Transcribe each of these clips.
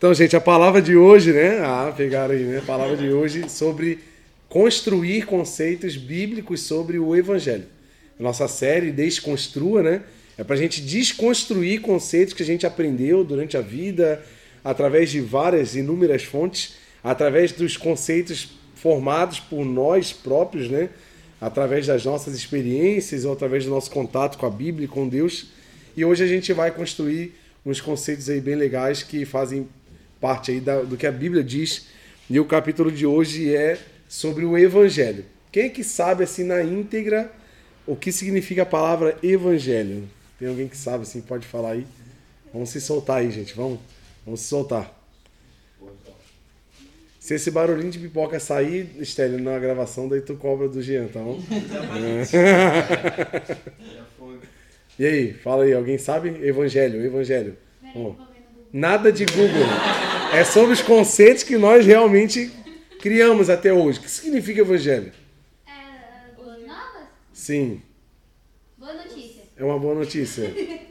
Então, gente, a palavra de hoje, né? Ah, pegaram aí, né? A palavra de hoje sobre construir conceitos bíblicos sobre o Evangelho. Nossa série Desconstrua, né? É para a gente desconstruir conceitos que a gente aprendeu durante a vida, através de várias, inúmeras fontes, através dos conceitos formados por nós próprios, né? Através das nossas experiências ou através do nosso contato com a Bíblia e com Deus. E hoje a gente vai construir uns conceitos aí bem legais que fazem parte aí da, do que a Bíblia diz. E o capítulo de hoje é sobre o Evangelho. Quem é que sabe assim na íntegra o que significa a palavra Evangelho? Tem alguém que sabe assim, pode falar aí? Vamos se soltar aí, gente. Vamos, vamos se soltar. Se esse barulhinho de pipoca sair, Estélio, na gravação, daí tu cobra do Jean, tá bom? E aí, fala aí, alguém sabe? Evangelho, Evangelho. Oh. Nada de Google. É sobre os conceitos que nós realmente criamos até hoje. O que significa evangelho? É, boas novas? Sim. Boa notícia. É uma boa notícia.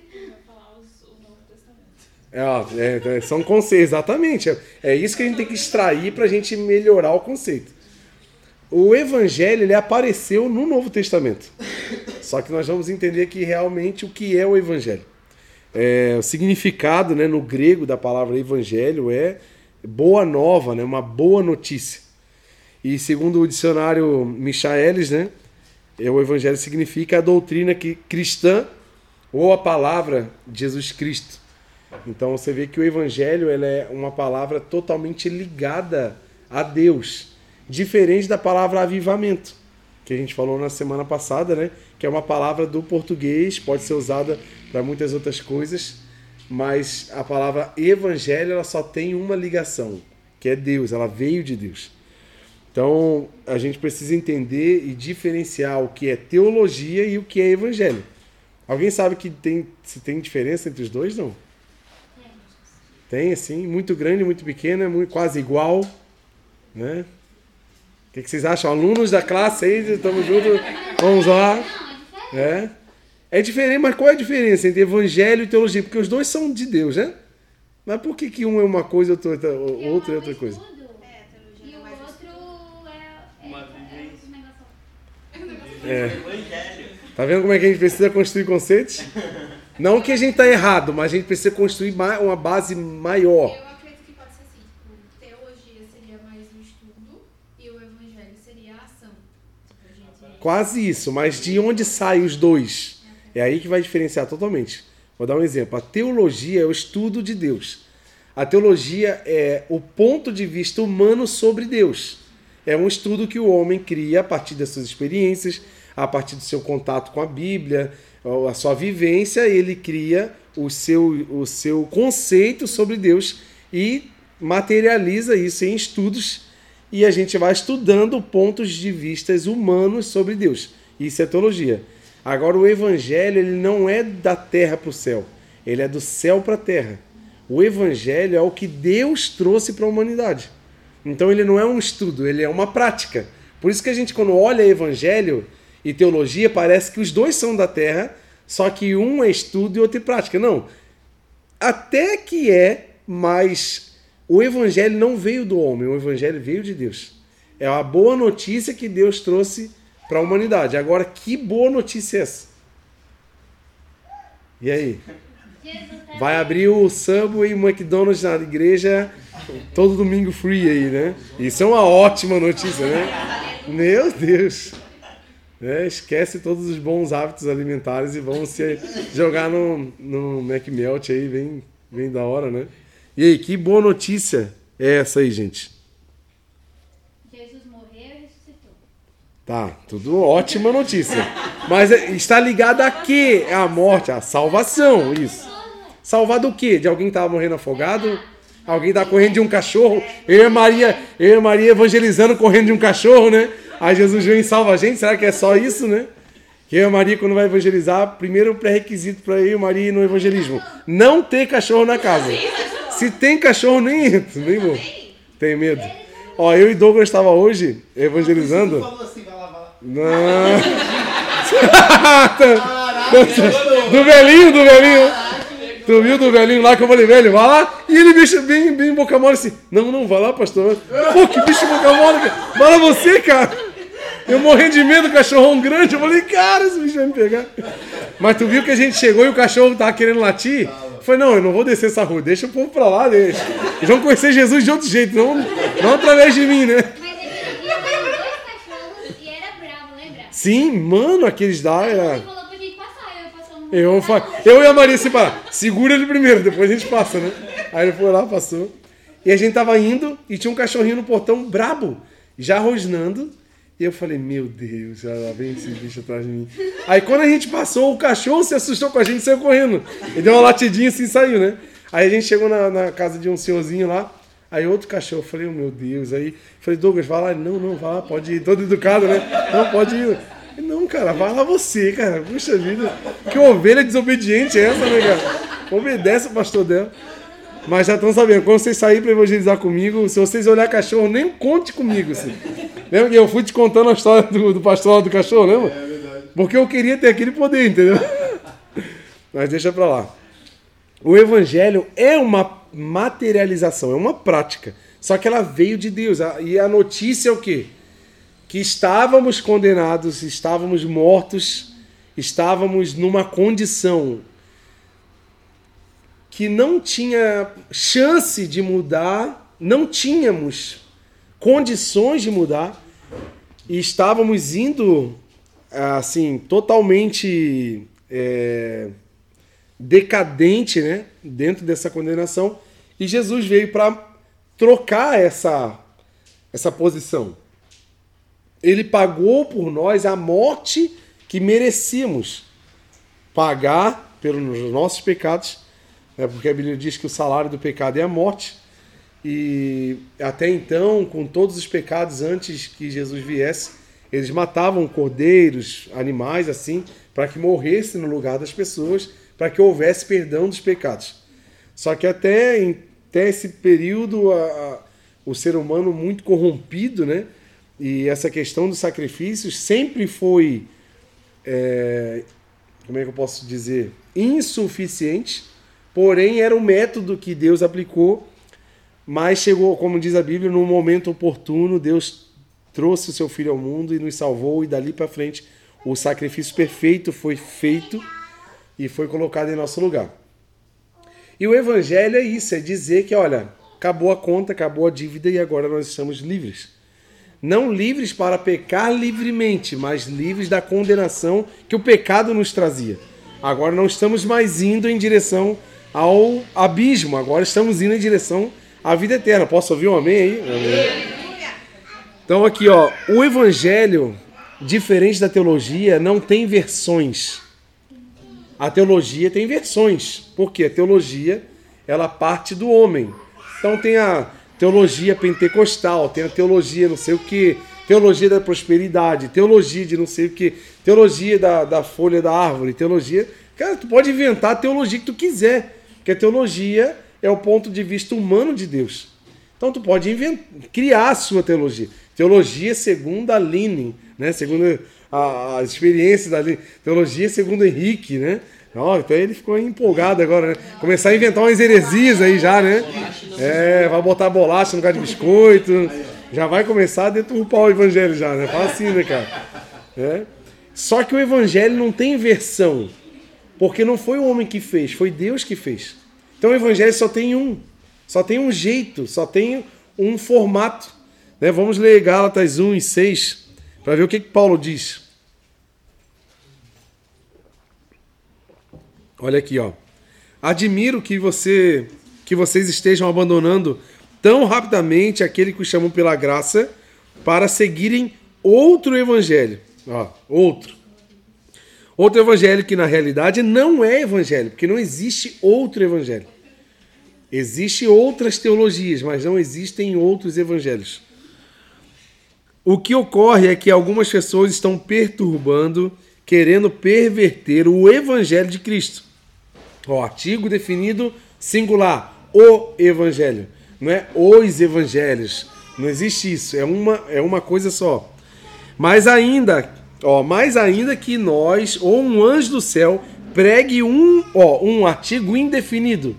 É, é, é, são conceitos, exatamente. É, é isso que a gente tem que extrair para a gente melhorar o conceito. O evangelho ele apareceu no Novo Testamento. Só que nós vamos entender aqui realmente o que é o evangelho. É, o significado né, no grego da palavra evangelho é boa nova, né, uma boa notícia. E segundo o dicionário Michaelis, né, é, o evangelho significa a doutrina que, cristã ou a palavra de Jesus Cristo. Então você vê que o evangelho é uma palavra totalmente ligada a Deus, diferente da palavra avivamento, que a gente falou na semana passada, né? Que é uma palavra do português, pode ser usada para muitas outras coisas, mas a palavra evangelho ela só tem uma ligação, que é Deus, ela veio de Deus. Então a gente precisa entender e diferenciar o que é teologia e o que é evangelho. Alguém sabe que tem, se tem diferença entre os dois, não? Tem, assim, muito grande, muito pequena, muito, quase igual, né? O que, que vocês acham? Alunos da classe aí, estamos juntos, vamos lá. É. É diferente, mas qual é a diferença entre evangelho e teologia? Porque os dois são de Deus, né? Mas por que, que um é uma coisa e outro, outra é outra coisa? E o outro é. Uma vivência. É. Tá vendo como é que a gente precisa construir conceitos? Não que a gente tá errado, mas a gente precisa construir uma base maior. Eu acredito que pode ser assim, tipo, teologia seria mais o estudo e o evangelho seria a ação. A gente... Quase isso, mas de onde saem os dois? É aí que vai diferenciar totalmente. Vou dar um exemplo. A teologia é o estudo de Deus. A teologia é o ponto de vista humano sobre Deus. É um estudo que o homem cria a partir das suas experiências, a partir do seu contato com a Bíblia, a sua vivência, ele cria o seu, o seu conceito sobre Deus e materializa isso em estudos e a gente vai estudando pontos de vistas humanos sobre Deus. Isso é teologia. Agora o evangelho ele não é da terra para o céu, ele é do céu para a terra. O evangelho é o que Deus trouxe para a humanidade. Então ele não é um estudo, ele é uma prática. Por isso que a gente quando olha evangelho e teologia parece que os dois são da terra, só que um é estudo e outro é prática. Não. Até que é, mas o evangelho não veio do homem, o evangelho veio de Deus. É a boa notícia que Deus trouxe para a humanidade. Agora, que boa notícia é essa? E aí? Vai abrir o Subway e o McDonald's na igreja todo domingo free aí, né? Isso é uma ótima notícia, né? Meu Deus! É, esquece todos os bons hábitos alimentares e vamos se jogar no, no McMelt aí, bem, bem da hora, né? E aí, que boa notícia é essa aí, gente? Tá, tudo ótima notícia. Mas é, está ligado a quê? É a morte, a salvação, isso. Salvar do quê? De alguém que estava morrendo afogado? Alguém está correndo de um cachorro? Eu e Maria, eu e Maria evangelizando correndo de um cachorro, né? Aí Jesus vem e salva a gente. Será que é só isso, né? Eu e Maria, quando vai evangelizar, primeiro pré-requisito para eu e Maria no evangelismo: não ter cachorro na casa. Se tem cachorro, nem entro, nem vou. Tem medo. Ó, eu e Douglas estava hoje evangelizando. Não. do velhinho, do velhinho. Tu viu do velhinho lá que eu falei, velho, vai lá. E ele, bicho, bem, bem boca mole assim. Não, não, vai lá, pastor. Pô, que bicho boca mole, cara. Lá você, cara. Eu morrendo de medo, cachorrão grande. Eu falei, cara, esse bicho vai me pegar. Mas tu viu que a gente chegou e o cachorro tava querendo latir? Eu falei, não, eu não vou descer essa rua. Deixa o povo pra lá, deixa. Eles vão conhecer Jesus de outro jeito, não, não através de mim, né? Mas aquele dia veio dois cachorros e era bravo, lembra? Sim, mano, aqueles da Você era... falou pra gente passar, eu fa- eu e a Maria se parar. Segura ele primeiro, depois a gente passa, né? Aí ele foi lá, passou. E a gente tava indo e tinha um cachorrinho no portão brabo, já rosnando. E eu falei, meu Deus, já lá vem esse bicho atrás de mim. Aí quando a gente passou, o cachorro se assustou com a gente e saiu correndo. Ele deu uma latidinha assim e saiu, né? Aí a gente chegou na, na casa de um senhorzinho lá. Aí outro cachorro, eu falei, oh, meu Deus. Aí falei, Douglas, vai lá. Não, não, vai lá, pode ir. Todo educado, né? Não, pode ir. Não, cara, vai lá você, cara. Puxa vida. Que ovelha desobediente é essa, né, cara? Obedece o pastor dela. Mas já estão sabendo, quando vocês saírem para evangelizar comigo, se vocês olhar cachorro, nem conte comigo. Assim. Lembra que eu fui te contando a história do, do pastor do cachorro, lembra? É verdade. Porque eu queria ter aquele poder, entendeu? Mas deixa pra lá. O evangelho é uma materialização, é uma prática. Só que ela veio de Deus. E a notícia é o quê? Que estávamos condenados, estávamos mortos, estávamos numa condição que não tinha chance de mudar, não tínhamos condições de mudar e estávamos indo assim totalmente é, decadente, né, dentro dessa condenação e Jesus veio para trocar essa essa posição. Ele pagou por nós a morte que merecíamos pagar pelos nossos pecados, né, porque a Bíblia diz que o salário do pecado é a morte. E até então, com todos os pecados antes que Jesus viesse, eles matavam cordeiros, animais assim, para que morresse no lugar das pessoas, para que houvesse perdão dos pecados. Só que até, até esse período, a- a- o ser humano muito corrompido, né? E essa questão dos sacrifícios sempre foi, é, como é que eu posso dizer, insuficiente, porém era o método que Deus aplicou mas chegou, como diz a Bíblia, num momento oportuno, Deus trouxe o seu filho ao mundo e nos salvou, e dali para frente o sacrifício perfeito foi feito e foi colocado em nosso lugar. E o evangelho é isso, é dizer que, olha, acabou a conta, acabou a dívida e agora nós estamos livres. Não livres para pecar livremente, mas livres da condenação que o pecado nos trazia. Agora não estamos mais indo em direção ao abismo, agora estamos indo em direção à vida eterna. Posso ouvir um amém aí? Amém. Então aqui, ó, o evangelho, diferente da teologia, não tem versões. A teologia tem versões. Porque a teologia, ela parte do homem. Então tem a teologia pentecostal, tem a teologia não sei o que, teologia da prosperidade, teologia de não sei o que, teologia da, da folha da árvore, teologia... Cara, tu pode inventar a teologia que tu quiser. Porque a teologia é o ponto de vista humano de Deus. Então tu pode inventar, criar a sua teologia. Teologia segundo a Line, né? Segundo a, a experiência da. Teologia segundo Henrique, né? Ó, então ele ficou empolgado agora, né? Começar a inventar umas heresias aí já, né? É, vai botar bolacha no lugar de biscoito. Já vai começar a deturpar o evangelho já, né? Fala assim, né, cara? É. Só que o evangelho não tem versão. Porque não foi o homem que fez, foi Deus que fez. Então o evangelho só tem um. Só tem um jeito, só tem um formato. Né? Vamos ler Gálatas 1 e 6 para ver o que, que Paulo diz. Olha aqui, ó. Admiro que você que vocês estejam abandonando tão rapidamente aquele que os chamam pela graça para seguirem outro evangelho. Ó, outro. Outro evangelho que na realidade não é evangelho, porque não existe outro evangelho. Existem outras teologias, mas não existem outros evangelhos. O que ocorre é que algumas pessoas estão perturbando, querendo perverter o evangelho de Cristo. O artigo definido singular, o evangelho. Não é os evangelhos. Não existe isso. É uma, é uma coisa só. Mas ainda, ó, mais ainda que nós ou um anjo do céu pregue um, ó, um artigo indefinido.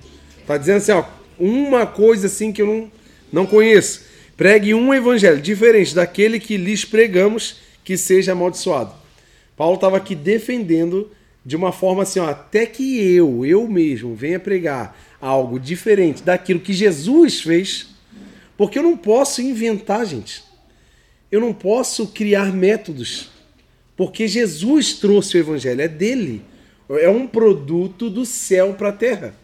Tá dizendo assim, ó, uma coisa assim que eu não, não conheço. Pregue um evangelho diferente daquele que lhes pregamos que seja amaldiçoado. Paulo estava aqui defendendo de uma forma assim, ó, até que eu, eu mesmo, venha pregar algo diferente daquilo que Jesus fez, porque eu não posso inventar, gente. Eu não posso criar métodos, porque Jesus trouxe o evangelho, é dele. É um produto do céu para a terra.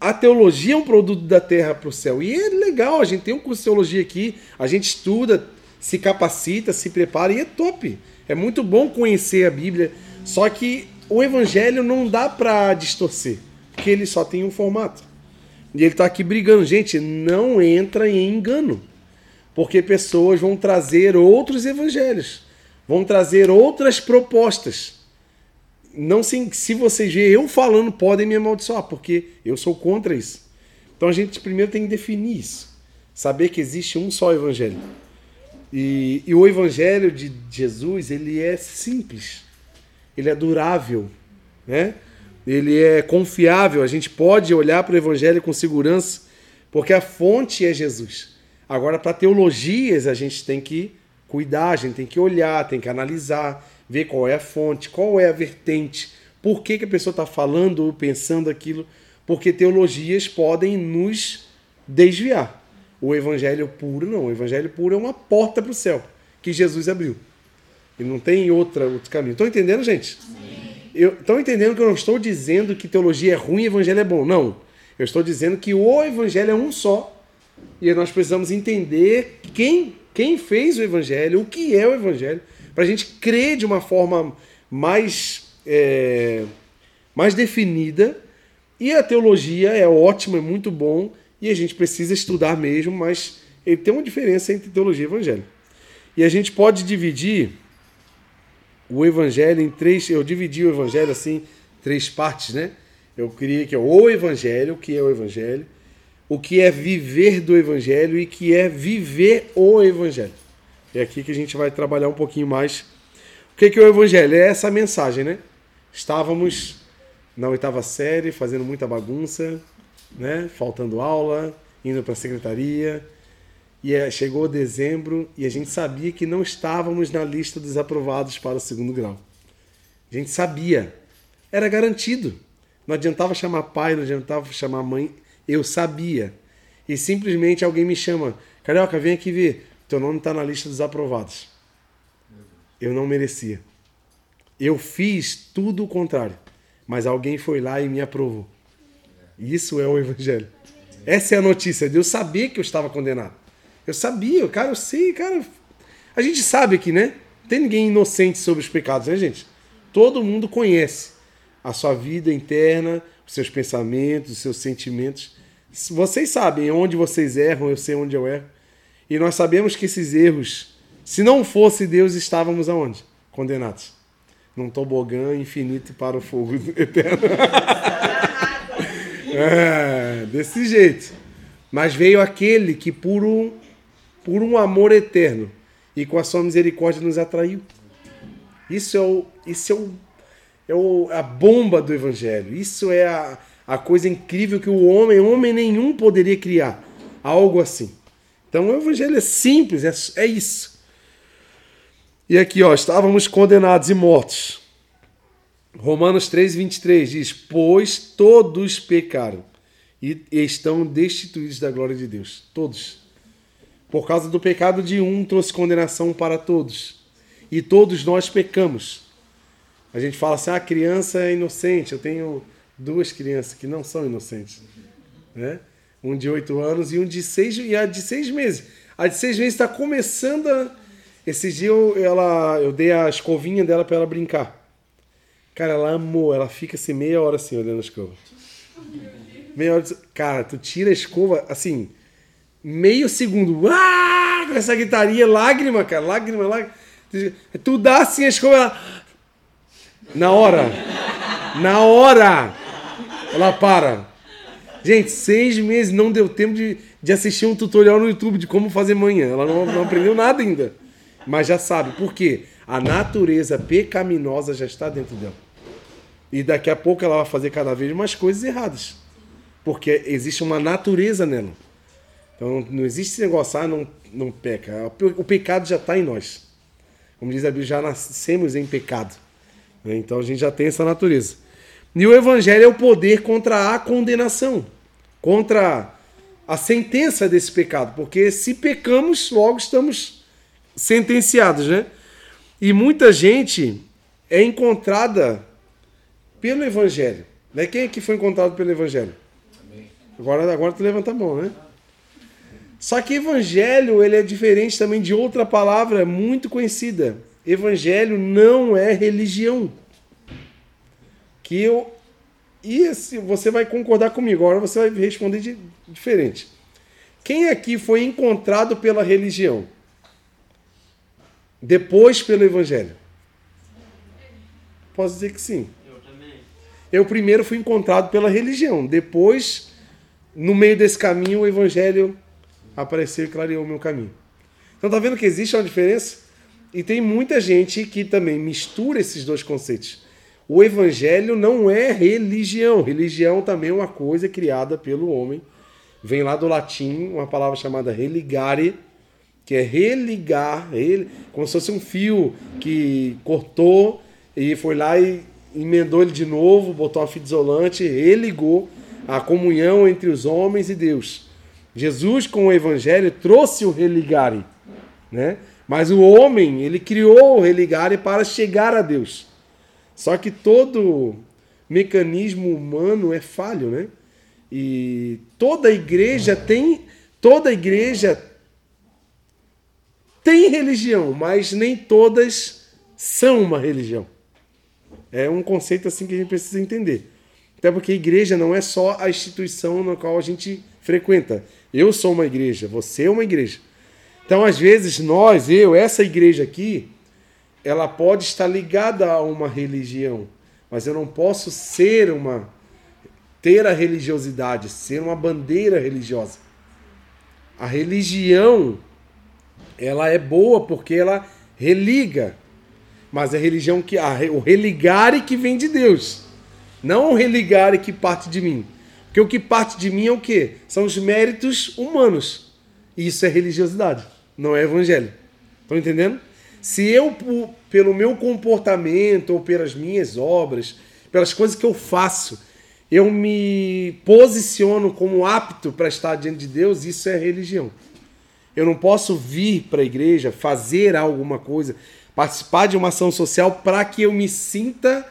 A teologia é um produto da terra para o céu. E é legal, a gente tem um curso de teologia aqui, a gente estuda, se capacita, se prepara e é top. É muito bom conhecer a Bíblia, só que o evangelho não dá para distorcer, porque ele só tem um formato. E ele está aqui brigando, gente, não entra em engano, porque pessoas vão trazer outros evangelhos, vão trazer outras propostas não se, se vocês verem eu falando, podem me amaldiçoar, porque eu sou contra isso. Então a gente primeiro tem que definir isso. Saber que existe um só evangelho. E, e o evangelho de Jesus, ele é simples. Ele é durável, né? Ele é confiável. A gente pode olhar para o evangelho com segurança, porque a fonte é Jesus. Agora, para teologias, a gente tem que cuidar, a gente tem que olhar, tem que analisar, ver qual é a fonte, qual é a vertente, por que, que a pessoa está falando ou pensando aquilo, porque teologias podem nos desviar. O evangelho puro não, o evangelho puro é uma porta para o céu que Jesus abriu. E não tem outra, outro caminho. Estão entendendo, gente? Estão entendendo que eu não estou dizendo que teologia é ruim e evangelho é bom. Não. Eu estou dizendo que o evangelho é um só. E nós precisamos entender quem, quem fez o evangelho, o que é o evangelho, para a gente crer de uma forma mais, é, mais definida. E a teologia é ótima, é muito bom, e a gente precisa estudar mesmo, mas ele tem uma diferença entre teologia e evangelho. E a gente pode dividir o evangelho em três. Eu dividi o evangelho assim, três partes, né? Eu queria que é o evangelho, o que é o evangelho, o que é viver do evangelho e que é viver o evangelho. É aqui que a gente vai trabalhar um pouquinho mais. O que, que é o Evangelho? É essa mensagem, né? Estávamos na oitava série, fazendo muita bagunça, né? faltando aula, indo para a secretaria. E é, chegou dezembro e a gente sabia que não estávamos na lista dos aprovados para o segundo grau. A gente sabia. Era garantido. Não adiantava chamar pai, não adiantava chamar mãe. Eu sabia. E simplesmente alguém me chama. Carioca, vem aqui ver. Teu nome está na lista dos aprovados. Eu não merecia. Eu fiz tudo o contrário. Mas alguém foi lá e me aprovou. Isso é o Evangelho. Essa é a notícia de eu saber que eu estava condenado. Eu sabia, cara, eu sei, cara. A gente sabe aqui, né? Não tem ninguém inocente sobre os pecados, né, gente? Todo mundo conhece a sua vida interna, os seus pensamentos, os seus sentimentos. Vocês sabem onde vocês erram, eu sei onde eu erro. E nós sabemos que esses erros, se não fosse Deus, estávamos aonde? Condenados. Num tobogã infinito para o fogo eterno. é, desse jeito. Mas veio aquele que, por um, por um amor eterno e com a sua misericórdia, nos atraiu. Isso é, o, isso é, o, é o, a bomba do Evangelho. Isso é a, a coisa incrível que o homem, homem nenhum, poderia criar. Algo assim. Então o evangelho é simples, é, é isso. E aqui, ó, estávamos condenados e mortos. Romanos 3, 23 diz: Pois todos pecaram e estão destituídos da glória de Deus. Todos. Por causa do pecado de um, trouxe condenação para todos. E todos nós pecamos. A gente fala assim: ah, a criança é inocente. Eu tenho duas crianças que não são inocentes. Né? Um de oito anos e um de seis e a de seis meses. A de seis meses está começando a. Esses dias eu, ela, eu dei a escovinha dela para ela brincar. Cara, ela amou. Ela fica assim meia hora assim olhando a escova. Meia hora. Cara, tu tira a escova assim, meio segundo. Ah! Com essa guitarria, lágrima, cara. Lágrima, lágrima. Tu dá assim a escova. Ela... Na hora. Na hora. Ela para. Gente, seis meses não deu tempo de, de assistir um tutorial no YouTube de como fazer manhã. Ela não, não aprendeu nada ainda. Mas já sabe. Por quê? A natureza pecaminosa já está dentro dela. E daqui a pouco ela vai fazer cada vez mais coisas erradas. Porque existe uma natureza nela. Então não existe esse negócio, ah, não, não peca. O pecado já está em nós. Como diz a Bíblia, já nascemos em pecado. Né? Então a gente já tem essa natureza. E o evangelho é o poder contra a condenação, contra a sentença desse pecado, porque se pecamos, logo estamos sentenciados, né? E muita gente é encontrada pelo evangelho. Né? Quem é que foi encontrado pelo evangelho? Agora, agora tu levanta a mão, né? Só que evangelho ele é diferente também de outra palavra muito conhecida. Evangelho não é religião. Que eu e esse, você vai concordar comigo. Agora você vai responder de, diferente. Quem aqui foi encontrado pela religião? Depois pelo evangelho? Posso dizer que sim. Eu também. Eu primeiro fui encontrado pela religião. Depois, no meio desse caminho, o evangelho apareceu e clareou o meu caminho. Então tá vendo que existe uma diferença? E tem muita gente que também mistura esses dois conceitos. O evangelho não é religião. Religião também é uma coisa criada pelo homem. Vem lá do latim uma palavra chamada religare, que é religar, como se fosse um fio que cortou e foi lá e emendou ele de novo, botou uma fita isolante, religou a comunhão entre os homens e Deus. Jesus, com o evangelho, trouxe o religare, né? Mas o homem, ele criou o religare para chegar a Deus. Só que todo mecanismo humano é falho, né? E toda igreja tem, toda igreja tem religião, mas nem todas são uma religião. É um conceito assim que a gente precisa entender. Até porque a igreja não é só a instituição na qual a gente frequenta. Eu sou uma igreja, você é uma igreja. Então, às vezes, nós, eu, essa igreja aqui, ela pode estar ligada a uma religião, mas eu não posso ser uma ter a religiosidade, ser uma bandeira religiosa. A religião ela é boa porque ela religa, mas a religião que a, o religare que vem de Deus, não o religare que parte de mim. Porque o que parte de mim é o quê? São os méritos humanos. Isso é religiosidade, não é evangelho. Estão entendendo? Se eu, pelo meu comportamento ou pelas minhas obras, pelas coisas que eu faço, eu me posiciono como apto para estar diante de Deus, isso é religião. Eu não posso vir para a igreja, fazer alguma coisa, participar de uma ação social para que eu me sinta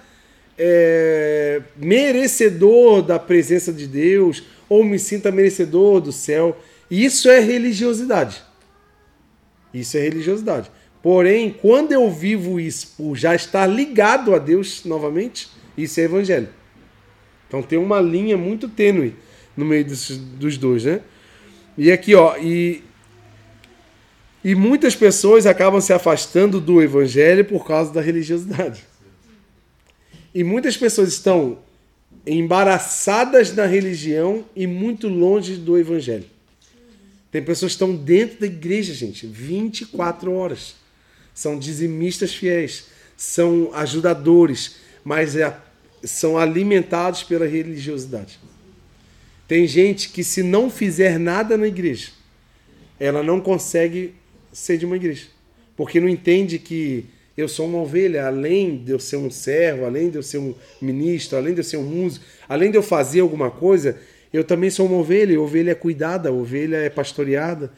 é, merecedor da presença de Deus ou me sinta merecedor do céu. Isso é religiosidade. Isso é religiosidade. Porém, quando eu vivo isso por já estar ligado a Deus novamente, isso é evangelho. Então tem uma linha muito tênue no meio dos, dos dois, né? E aqui, ó, e, e muitas pessoas acabam se afastando do evangelho por causa da religiosidade. E muitas pessoas estão embaraçadas na religião e muito longe do evangelho. Tem pessoas que estão dentro da igreja, gente, 24 horas. São dizimistas fiéis, são ajudadores, mas é, são alimentados pela religiosidade. Tem gente que, se não fizer nada na igreja, ela não consegue ser de uma igreja. Porque não entende que eu sou uma ovelha, além de eu ser um servo, além de eu ser um ministro, além de eu ser um músico, além de eu fazer alguma coisa, eu também sou uma ovelha, ovelha é cuidada, ovelha é pastoreada.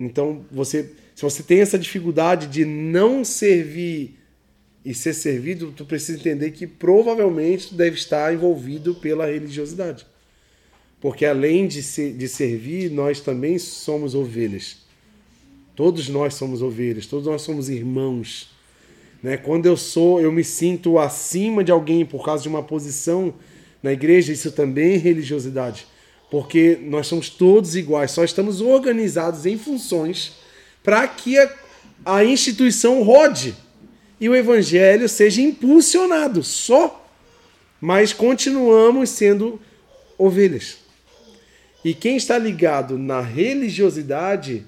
Então, você, se você tem essa dificuldade de não servir e ser servido, tu precisa entender que provavelmente tu deve estar envolvido pela religiosidade. Porque além de, ser, de servir, nós também somos ovelhas. Todos nós somos ovelhas, todos nós somos irmãos. Né? Quando eu sou, eu me sinto acima de alguém por causa de uma posição na igreja, isso também é religiosidade. Porque nós somos todos iguais, só estamos organizados em funções para que a, a instituição rode e o evangelho seja impulsionado só. Mas continuamos sendo ovelhas. E quem está ligado na religiosidade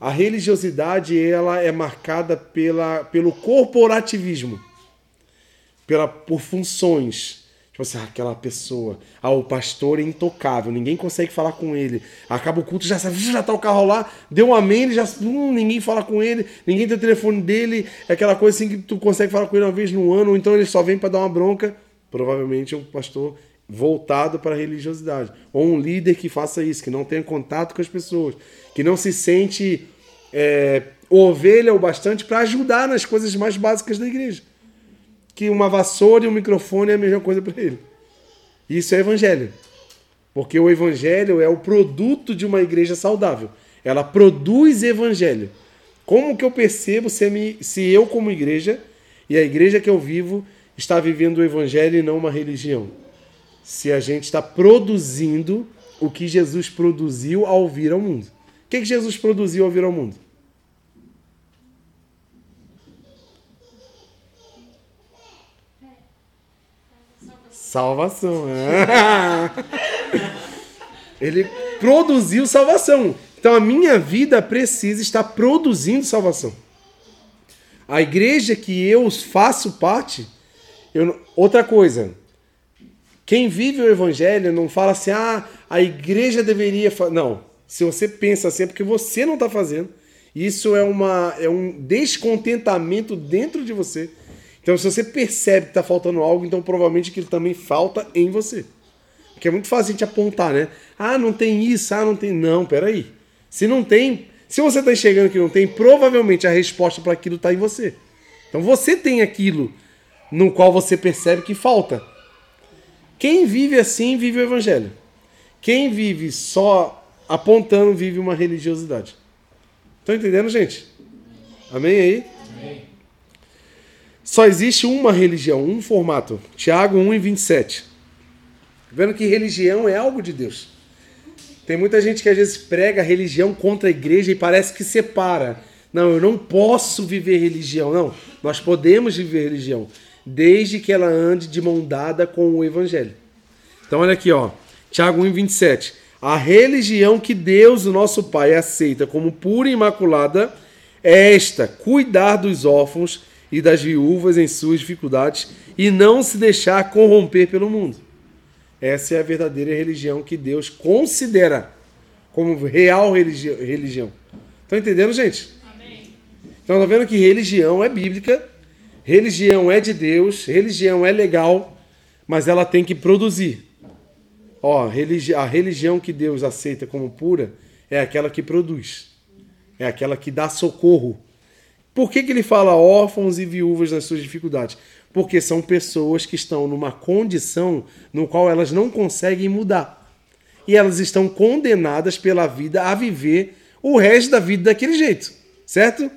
a religiosidade ela é marcada pela, pelo corporativismo, pela, por funções. Tipo assim, aquela pessoa. Ah, o pastor é intocável, ninguém consegue falar com ele. Acaba o culto, já sabe, já tá o carro lá, deu um amém, ele já. Hum, ninguém fala com ele, ninguém tem o telefone dele. É aquela coisa assim que tu consegue falar com ele uma vez no ano, ou então ele só vem para dar uma bronca. Provavelmente é um pastor voltado para a religiosidade. Ou um líder que faça isso, que não tenha contato com as pessoas, que não se sente é, ovelha o bastante para ajudar nas coisas mais básicas da igreja que uma vassoura e um microfone é a mesma coisa para ele. Isso é evangelho. Porque o evangelho é o produto de uma igreja saudável. Ela produz evangelho. Como que eu percebo se, se eu, como igreja, e a igreja que eu vivo, está vivendo o evangelho e não uma religião? Se a gente está produzindo o que Jesus produziu ao vir ao mundo. O que, que Jesus produziu ao vir ao mundo? Salvação. Ele produziu salvação. Então a minha vida precisa estar produzindo salvação. A igreja que eu faço parte. Eu, outra coisa. Quem vive o evangelho não fala assim, ah, a igreja deveria. Não. Se você pensa assim, é porque você não está fazendo. Isso é, uma, é um descontentamento dentro de você então, se você percebe que está faltando algo, então provavelmente aquilo também falta em você. Porque é muito fácil a gente apontar, né? Ah, não tem isso, ah, não tem. Não, peraí. Se não tem, se você está enxergando que não tem, provavelmente a resposta para aquilo está em você. Então você tem aquilo no qual você percebe que falta. Quem vive assim, vive o evangelho. Quem vive só apontando, vive uma religiosidade. Estão entendendo, gente? Amém aí? Amém. Só existe uma religião, um formato. Tiago 1 e 27. Vendo que religião é algo de Deus. Tem muita gente que às vezes prega religião contra a igreja e parece que separa. Não, eu não posso viver religião. Não, nós podemos viver religião, desde que ela ande de mão dada com o evangelho. Então olha aqui, ó. Tiago 1, 27. A religião que Deus, o nosso Pai, aceita como pura e imaculada é esta: cuidar dos órfãos e das viúvas em suas dificuldades e não se deixar corromper pelo mundo. Essa é a verdadeira religião que Deus considera como real religi religião. Estão entendendo, gente? Amém. Então, tá vendo que religião é bíblica, religião é de Deus, religião é legal, mas ela tem que produzir. Ó, religi a religião que Deus aceita como pura é aquela que produz, é aquela que dá socorro por que, que ele fala órfãos e viúvas nas suas dificuldades? Porque são pessoas que estão numa condição no qual elas não conseguem mudar. E elas estão condenadas pela vida a viver o resto da vida daquele jeito. Certo?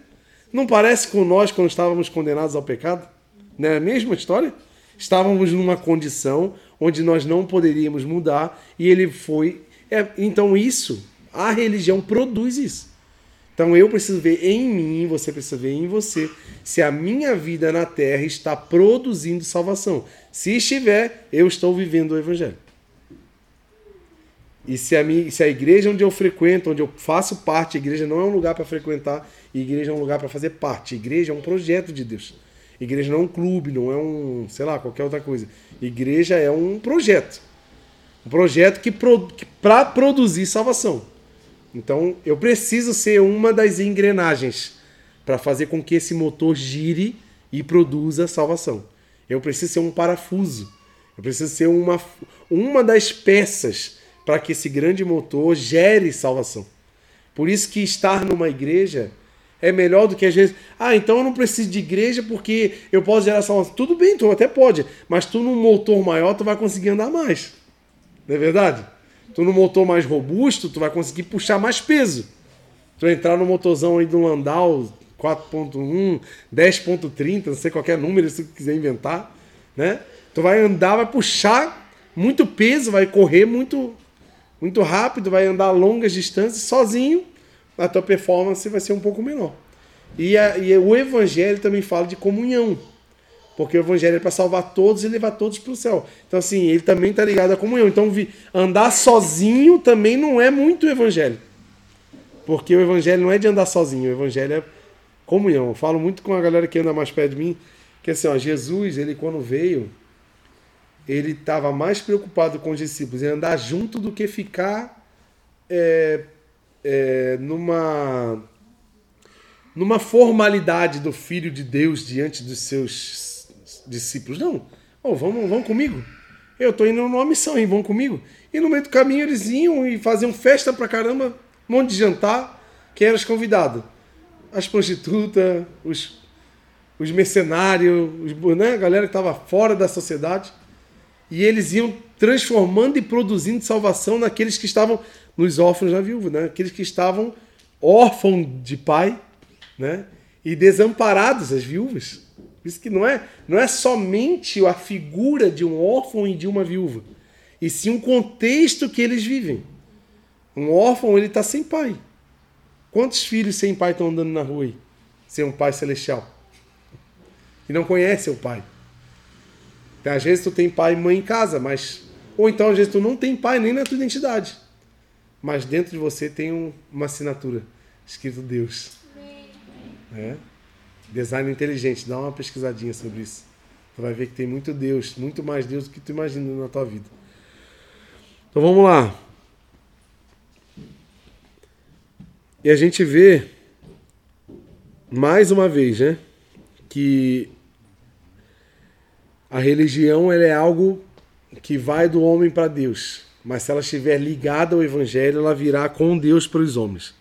Não parece com nós quando estávamos condenados ao pecado? Não é a mesma história? Estávamos numa condição onde nós não poderíamos mudar e ele foi. É, então, isso, a religião produz isso. Então eu preciso ver em mim, você precisa ver em você, se a minha vida na terra está produzindo salvação. Se estiver, eu estou vivendo o Evangelho. E se a, minha, se a igreja onde eu frequento, onde eu faço parte, a igreja não é um lugar para frequentar, a igreja é um lugar para fazer parte. A igreja é um projeto de Deus. A igreja não é um clube, não é um, sei lá, qualquer outra coisa. A igreja é um projeto. Um projeto que, que para produzir salvação. Então eu preciso ser uma das engrenagens para fazer com que esse motor gire e produza salvação. Eu preciso ser um parafuso. Eu preciso ser uma, uma das peças para que esse grande motor gere salvação. Por isso que estar numa igreja é melhor do que às vezes, ah, então eu não preciso de igreja porque eu posso gerar salvação. Tudo bem, tu até pode, mas tu num motor maior tu vai conseguir andar mais. Não é verdade? Tu no motor mais robusto, tu vai conseguir puxar mais peso. Tu entrar no motorzão aí do Landau 4.1, 10.30, não sei qualquer número se tu quiser inventar, né? Tu vai andar, vai puxar muito peso, vai correr muito muito rápido, vai andar longas distâncias sozinho, a tua performance vai ser um pouco menor. E, a, e o evangelho também fala de comunhão. Porque o evangelho é para salvar todos e levar todos para o céu. Então, assim, ele também está ligado à comunhão. Então, andar sozinho também não é muito evangelho. Porque o evangelho não é de andar sozinho, o evangelho é comunhão. Eu falo muito com a galera que anda mais perto de mim, que assim, ó, Jesus, ele quando veio, ele estava mais preocupado com os discípulos em andar junto do que ficar é, é, numa numa formalidade do Filho de Deus diante dos seus discípulos. Não, oh, vamos, vamos comigo. Eu estou indo numa missão, hein? Vão comigo. E no meio do caminho eles iam e faziam festa pra caramba, um monte de jantar. Quem era os convidados? As prostitutas, os, os mercenários, os, né? a galera que estava fora da sociedade. E eles iam transformando e produzindo salvação naqueles que estavam nos órfãos da viúva, né? aqueles que estavam órfãos de pai né? e desamparados, as viúvas. Isso que não é, não é somente a figura de um órfão e de uma viúva, e sim um contexto que eles vivem. Um órfão, ele está sem pai. Quantos filhos sem pai estão andando na rua aí? Sem um pai celestial? E não conhece o pai. Então, às vezes tu tem pai e mãe em casa, mas. Ou então às vezes tu não tem pai nem na tua identidade. Mas dentro de você tem um, uma assinatura escrito Deus. É. Design inteligente, dá uma pesquisadinha sobre isso. Tu vai ver que tem muito Deus, muito mais Deus do que tu imagina na tua vida. Então vamos lá. E a gente vê mais uma vez, né, que a religião ela é algo que vai do homem para Deus, mas se ela estiver ligada ao evangelho, ela virá com Deus para os homens.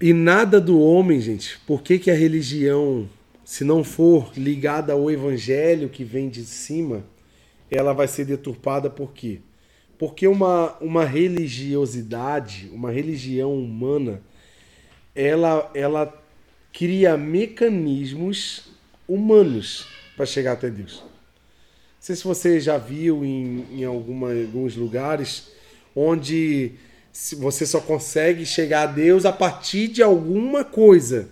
E nada do homem, gente. Por que, que a religião, se não for ligada ao evangelho que vem de cima, ela vai ser deturpada por quê? Porque uma, uma religiosidade, uma religião humana, ela, ela cria mecanismos humanos para chegar até Deus. Não sei se você já viu em, em alguma, alguns lugares onde você só consegue chegar a Deus a partir de alguma coisa.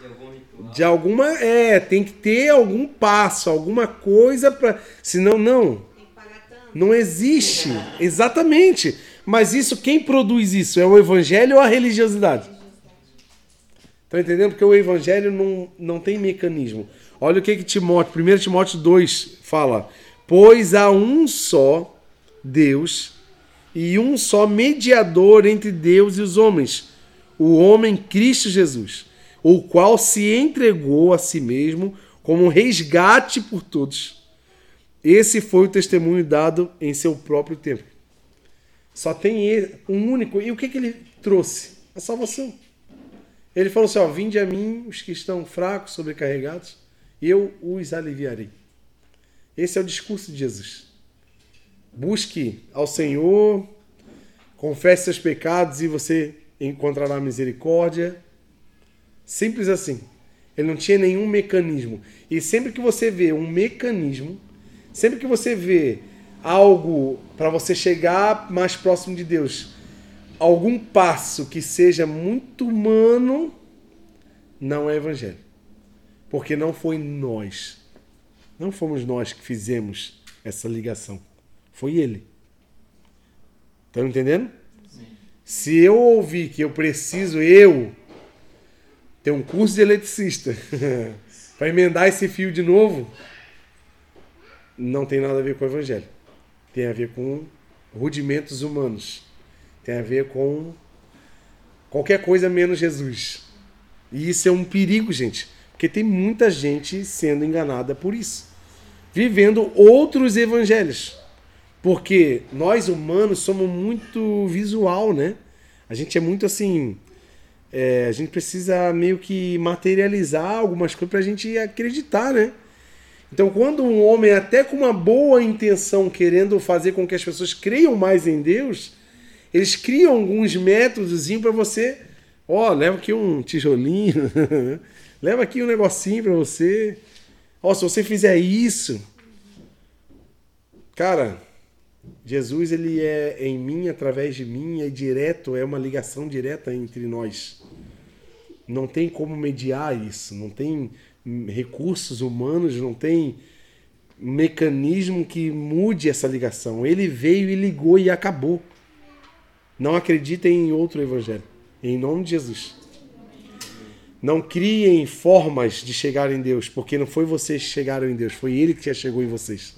De algum. De alguma. É, tem que ter algum passo, alguma coisa para. Senão, não. Tem que pagar tanto. Não existe. Exatamente. Mas isso, quem produz isso? É o evangelho ou a religiosidade? Tá entendendo? Porque o evangelho não, não tem mecanismo. Olha o que, que Timóteo, 1 Timóteo 2 fala. Pois há um só Deus e um só mediador entre Deus e os homens, o homem Cristo Jesus, o qual se entregou a si mesmo como um resgate por todos. Esse foi o testemunho dado em seu próprio tempo. Só tem um único. E o que, que ele trouxe? A salvação. Ele falou assim: ó, Vinde a mim os que estão fracos, sobrecarregados, eu os aliviarei. Esse é o discurso de Jesus. Busque ao Senhor, confesse seus pecados e você encontrará misericórdia. Simples assim. Ele não tinha nenhum mecanismo. E sempre que você vê um mecanismo, sempre que você vê algo para você chegar mais próximo de Deus, algum passo que seja muito humano, não é evangelho. Porque não foi nós. Não fomos nós que fizemos essa ligação. Foi ele. Estão entendendo? Sim. Se eu ouvir que eu preciso, eu, ter um curso de eletricista para emendar esse fio de novo, não tem nada a ver com o evangelho. Tem a ver com rudimentos humanos. Tem a ver com qualquer coisa menos Jesus. E isso é um perigo, gente. Porque tem muita gente sendo enganada por isso. Vivendo outros evangelhos. Porque nós humanos somos muito visual, né? A gente é muito assim. é, a gente precisa meio que materializar algumas coisas pra gente acreditar, né? Então, quando um homem, até com uma boa intenção, querendo fazer com que as pessoas creiam mais em Deus, eles criam alguns métodos para você. Ó, leva aqui um tijolinho, leva aqui um negocinho para você. Ó, se você fizer isso, cara, Jesus ele é em mim, através de mim, é direto, é uma ligação direta entre nós. Não tem como mediar isso, não tem recursos humanos, não tem mecanismo que mude essa ligação. Ele veio e ligou e acabou. Não acreditem em outro evangelho. Em nome de Jesus. Não criem formas de chegar em Deus, porque não foi vocês que chegaram em Deus, foi Ele que já chegou em vocês.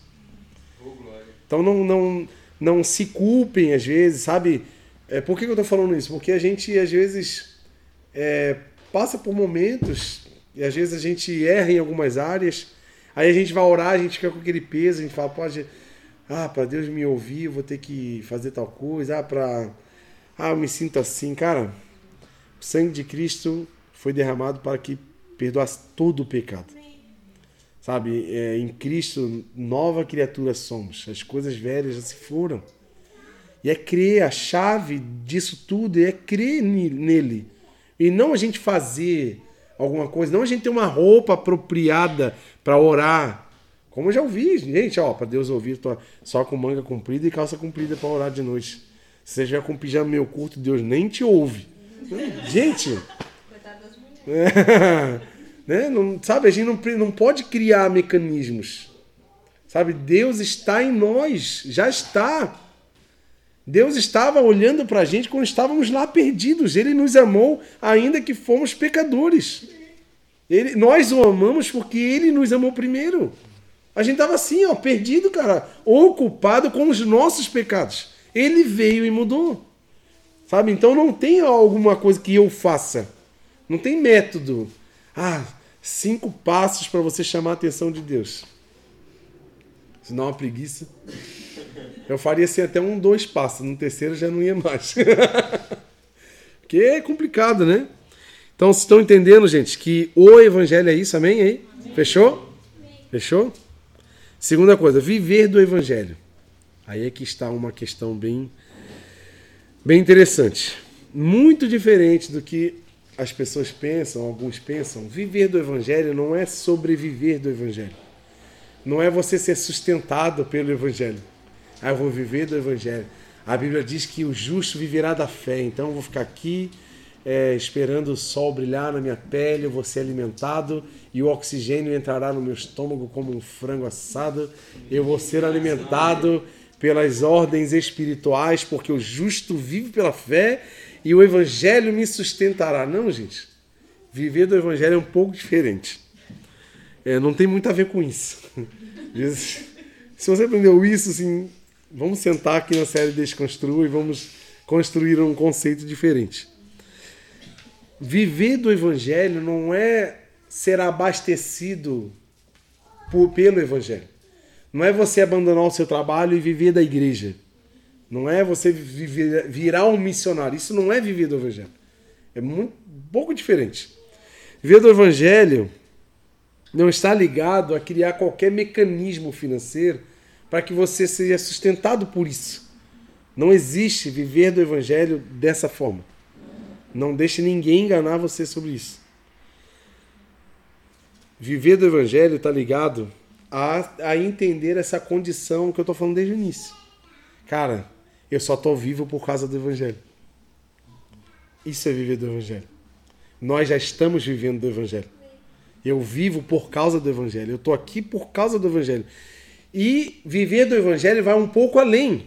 Então não, não, não se culpem às vezes, sabe? É, por que, que eu tô falando isso? Porque a gente às vezes é, passa por momentos e às vezes a gente erra em algumas áreas, aí a gente vai orar, a gente fica com aquele peso, a gente fala, pode. Ah, para Deus me ouvir, eu vou ter que fazer tal coisa. Ah, para. Ah, eu me sinto assim. Cara, o sangue de Cristo foi derramado para que perdoasse todo o pecado. Sabe, é, em Cristo, nova criatura somos. As coisas velhas já se foram. E é crer, a chave disso tudo é crer ne- nele. E não a gente fazer alguma coisa, não a gente ter uma roupa apropriada para orar. Como eu já ouvi, gente, ó, para Deus ouvir, tô só com manga comprida e calça comprida para orar de noite. Se você estiver com pijama meio curto, Deus nem te ouve. Gente, Coitado das mulheres. né? Não, sabe, a gente não, não pode criar mecanismos. Sabe, Deus está em nós, já está. Deus estava olhando para a gente quando estávamos lá perdidos. Ele nos amou ainda que fomos pecadores. Ele, nós o amamos porque ele nos amou primeiro. A gente estava assim, ó, perdido, cara, ocupado com os nossos pecados. Ele veio e mudou. Sabe? Então não tem alguma coisa que eu faça. Não tem método. Ah, cinco passos para você chamar a atenção de Deus. Se não é uma preguiça. Eu faria assim até um, dois passos. No terceiro já não ia mais. Porque é complicado, né? Então, vocês estão entendendo, gente, que o evangelho é isso, amém? Aí? Fechou? Fechou? Segunda coisa, viver do evangelho. Aí é que está uma questão bem, bem interessante. Muito diferente do que as pessoas pensam, alguns pensam. Viver do evangelho não é sobreviver do evangelho. Não é você ser sustentado pelo evangelho. Ah, eu vou viver do evangelho. A Bíblia diz que o justo viverá da fé. Então eu vou ficar aqui é, esperando o sol brilhar na minha pele, eu vou ser alimentado e o oxigênio entrará no meu estômago como um frango assado. Eu vou ser alimentado pelas ordens espirituais, porque o justo vive pela fé e o evangelho me sustentará. Não, gente. Viver do evangelho é um pouco diferente. É, não tem muito a ver com isso. Se você aprendeu isso, assim, vamos sentar aqui na série Desconstrua e vamos construir um conceito diferente. Viver do evangelho não é ser abastecido por, pelo evangelho. Não é você abandonar o seu trabalho e viver da igreja. Não é você viver, virar um missionário. Isso não é viver do evangelho. É muito, um pouco diferente. Viver do evangelho não está ligado a criar qualquer mecanismo financeiro para que você seja sustentado por isso. Não existe viver do evangelho dessa forma. Não deixe ninguém enganar você sobre isso. Viver do evangelho está ligado a, a entender essa condição que eu estou falando desde o início. Cara, eu só estou vivo por causa do evangelho. Isso é viver do evangelho. Nós já estamos vivendo do evangelho. Eu vivo por causa do evangelho. Eu estou aqui por causa do evangelho. E viver do evangelho vai um pouco além.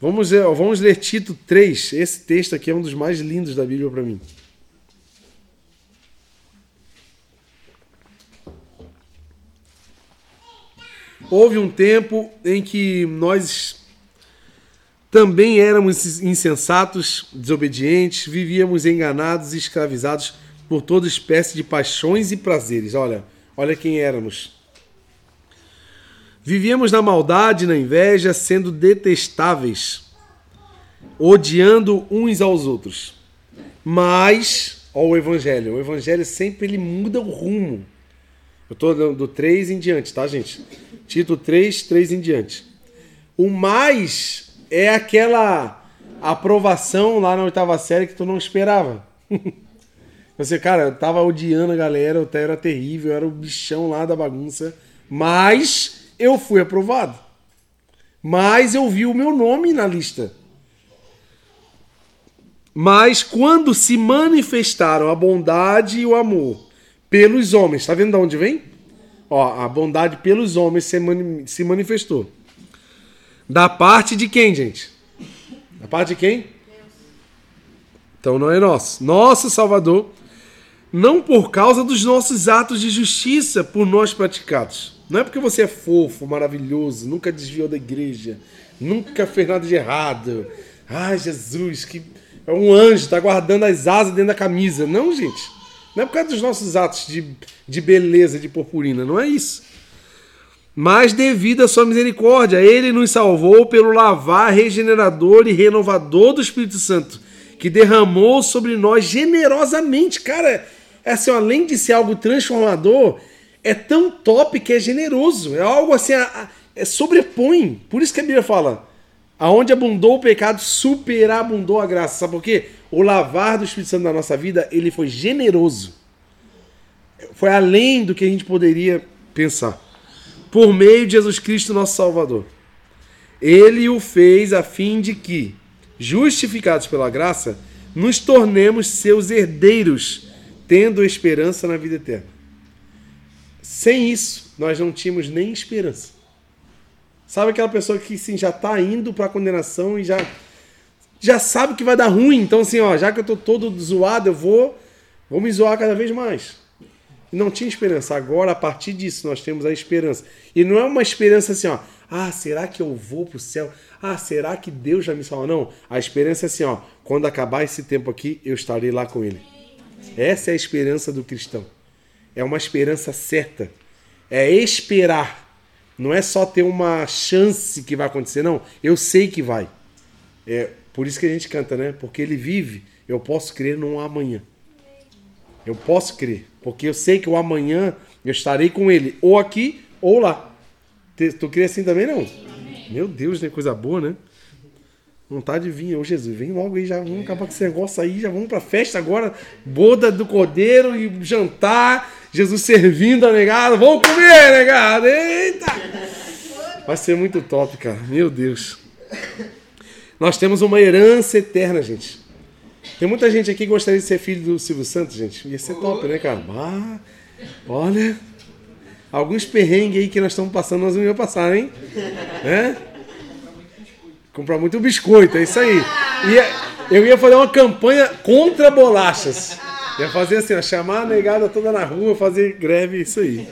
Vamos, ver- vamos ler Tito 3. Esse texto aqui é um dos mais lindos da Bíblia para mim. Houve um tempo em que nós também éramos insensatos, desobedientes, vivíamos enganados e escravizados por toda espécie de paixões e prazeres. Olha, olha quem éramos. Vivíamos na maldade, na inveja, sendo detestáveis, odiando uns aos outros. Mas, ó, o evangelho, o evangelho sempre ele muda o rumo. Eu estou do 3 em diante, tá, gente? Tito 3, 3 em diante. O mais é aquela aprovação lá na oitava série que tu não esperava. Você, cara, eu tava odiando a galera, eu era terrível, eu era o bichão lá da bagunça, mas eu fui aprovado. Mas eu vi o meu nome na lista. Mas quando se manifestaram a bondade e o amor pelos homens, tá vendo de onde vem? Ó, a bondade pelos homens se, mani- se manifestou. Da parte de quem, gente? Da parte de quem? Então não é nosso. Nosso Salvador, não por causa dos nossos atos de justiça por nós praticados, Não é porque você é fofo, maravilhoso, nunca desviou da igreja, nunca fez nada de errado. Ai, Jesus, que é um anjo, tá guardando as asas dentro da camisa. Não, gente. Não é por causa dos nossos atos de, de beleza, de purpurina. Não é isso. Mas devido à sua misericórdia, ele nos salvou pelo lavar regenerador e renovador do Espírito Santo, que derramou sobre nós generosamente. Cara, é assim, além de ser algo transformador, é tão top que é generoso. É algo assim, a- a- é sobrepõe. Por isso que a Bíblia fala: aonde abundou o pecado, superabundou a graça. Sabe por quê? O lavar do Espírito Santo na nossa vida, ele foi generoso. Foi além do que a gente poderia pensar. Por meio de Jesus Cristo, nosso Salvador. Ele o fez a fim de que, justificados pela graça, nos tornemos seus herdeiros, tendo esperança na vida eterna. Sem isso, nós não tínhamos nem esperança. Sabe aquela pessoa que sim, já está indo para a condenação e já, já sabe que vai dar ruim. Então, assim, ó, já que eu estou todo zoado, eu vou, vou me zoar cada vez mais. Não tinha esperança. Agora, a partir disso, nós temos a esperança. E não é uma esperança assim, ó. Ah, será que eu vou pro céu? Ah, será que Deus já me salva? Não. A esperança é assim, ó. Quando acabar esse tempo aqui, eu estarei lá com Ele. Essa é a esperança do cristão. É uma esperança certa. É esperar. Não é só ter uma chance que vai acontecer, não. Eu sei que vai. É por isso que a gente canta, né? Porque ele vive, eu posso crer num amanhã. Eu posso crer, porque eu sei que o amanhã eu estarei com ele, ou aqui ou lá. Tu crê assim também, não? Meu Deus, né? Coisa boa, né? Vontade de vir, ô Jesus, vem logo aí, já vamos acabar com esse negócio aí, já vamos pra festa agora, boda do cordeiro e jantar, Jesus servindo a negada, vamos comer, negada, eita! Vai ser muito top, cara, meu Deus. Nós temos uma herança eterna, gente. Tem muita gente aqui que gostaria de ser filho do Silvio Santos, gente. Ia ser top, né, cara? Ah, olha, alguns perrengues aí que nós estamos passando, nós não íamos passar, hein? É? Comprar muito biscoito, é isso aí. Ia- eu ia fazer uma campanha contra bolachas. Ia fazer assim, ó, chamar a negada toda na rua, fazer greve, isso aí.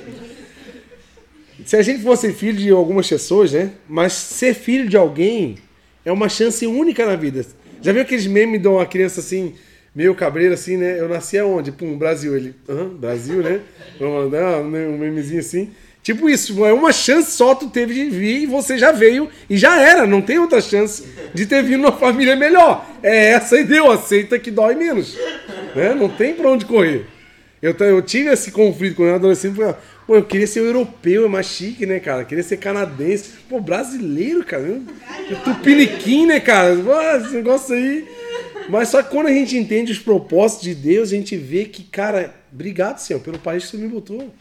Se a gente fosse filho de algumas pessoas, né? Mas ser filho de alguém é uma chance única na vida. Já viu aqueles memes de uma criança assim, meio cabreiro assim, né? Eu nasci aonde? Pum, Brasil. Ele, aham, Brasil, né? Vamos mandar um um memezinho assim. Tipo isso, é uma chance só tu teve de vir e você já veio e já era. Não tem outra chance de ter vindo numa família melhor. É essa e deu, aceita que dói menos. Né? Não tem pra onde correr. Eu, eu tive esse conflito quando eu era adolescente. Pô, eu queria ser europeu, é mais chique, né, cara? Eu queria ser canadense. Pô, brasileiro, cara. Tupiniquim, né, cara? Pô, esse negócio aí. Mas só que quando a gente entende os propósitos de Deus, a gente vê que, cara, obrigado, Senhor, pelo país que você me botou.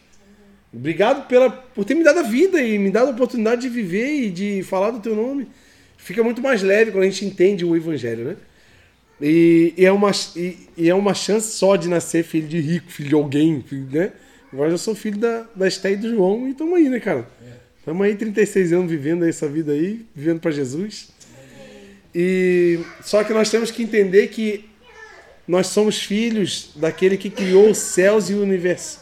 Obrigado pela, por ter me dado a vida e me dado a oportunidade de viver e de falar do teu nome. Fica muito mais leve quando a gente entende o evangelho, né? E, e é, uma, e, e é uma chance só de nascer filho de rico, filho de alguém, filho, né? Agora eu sou filho da, da Esté e do João e estamos aí, né, cara? Estamos aí 36 anos vivendo essa vida aí, vivendo para Jesus. E só que nós temos que entender que nós somos filhos daquele que criou os céus e o universo.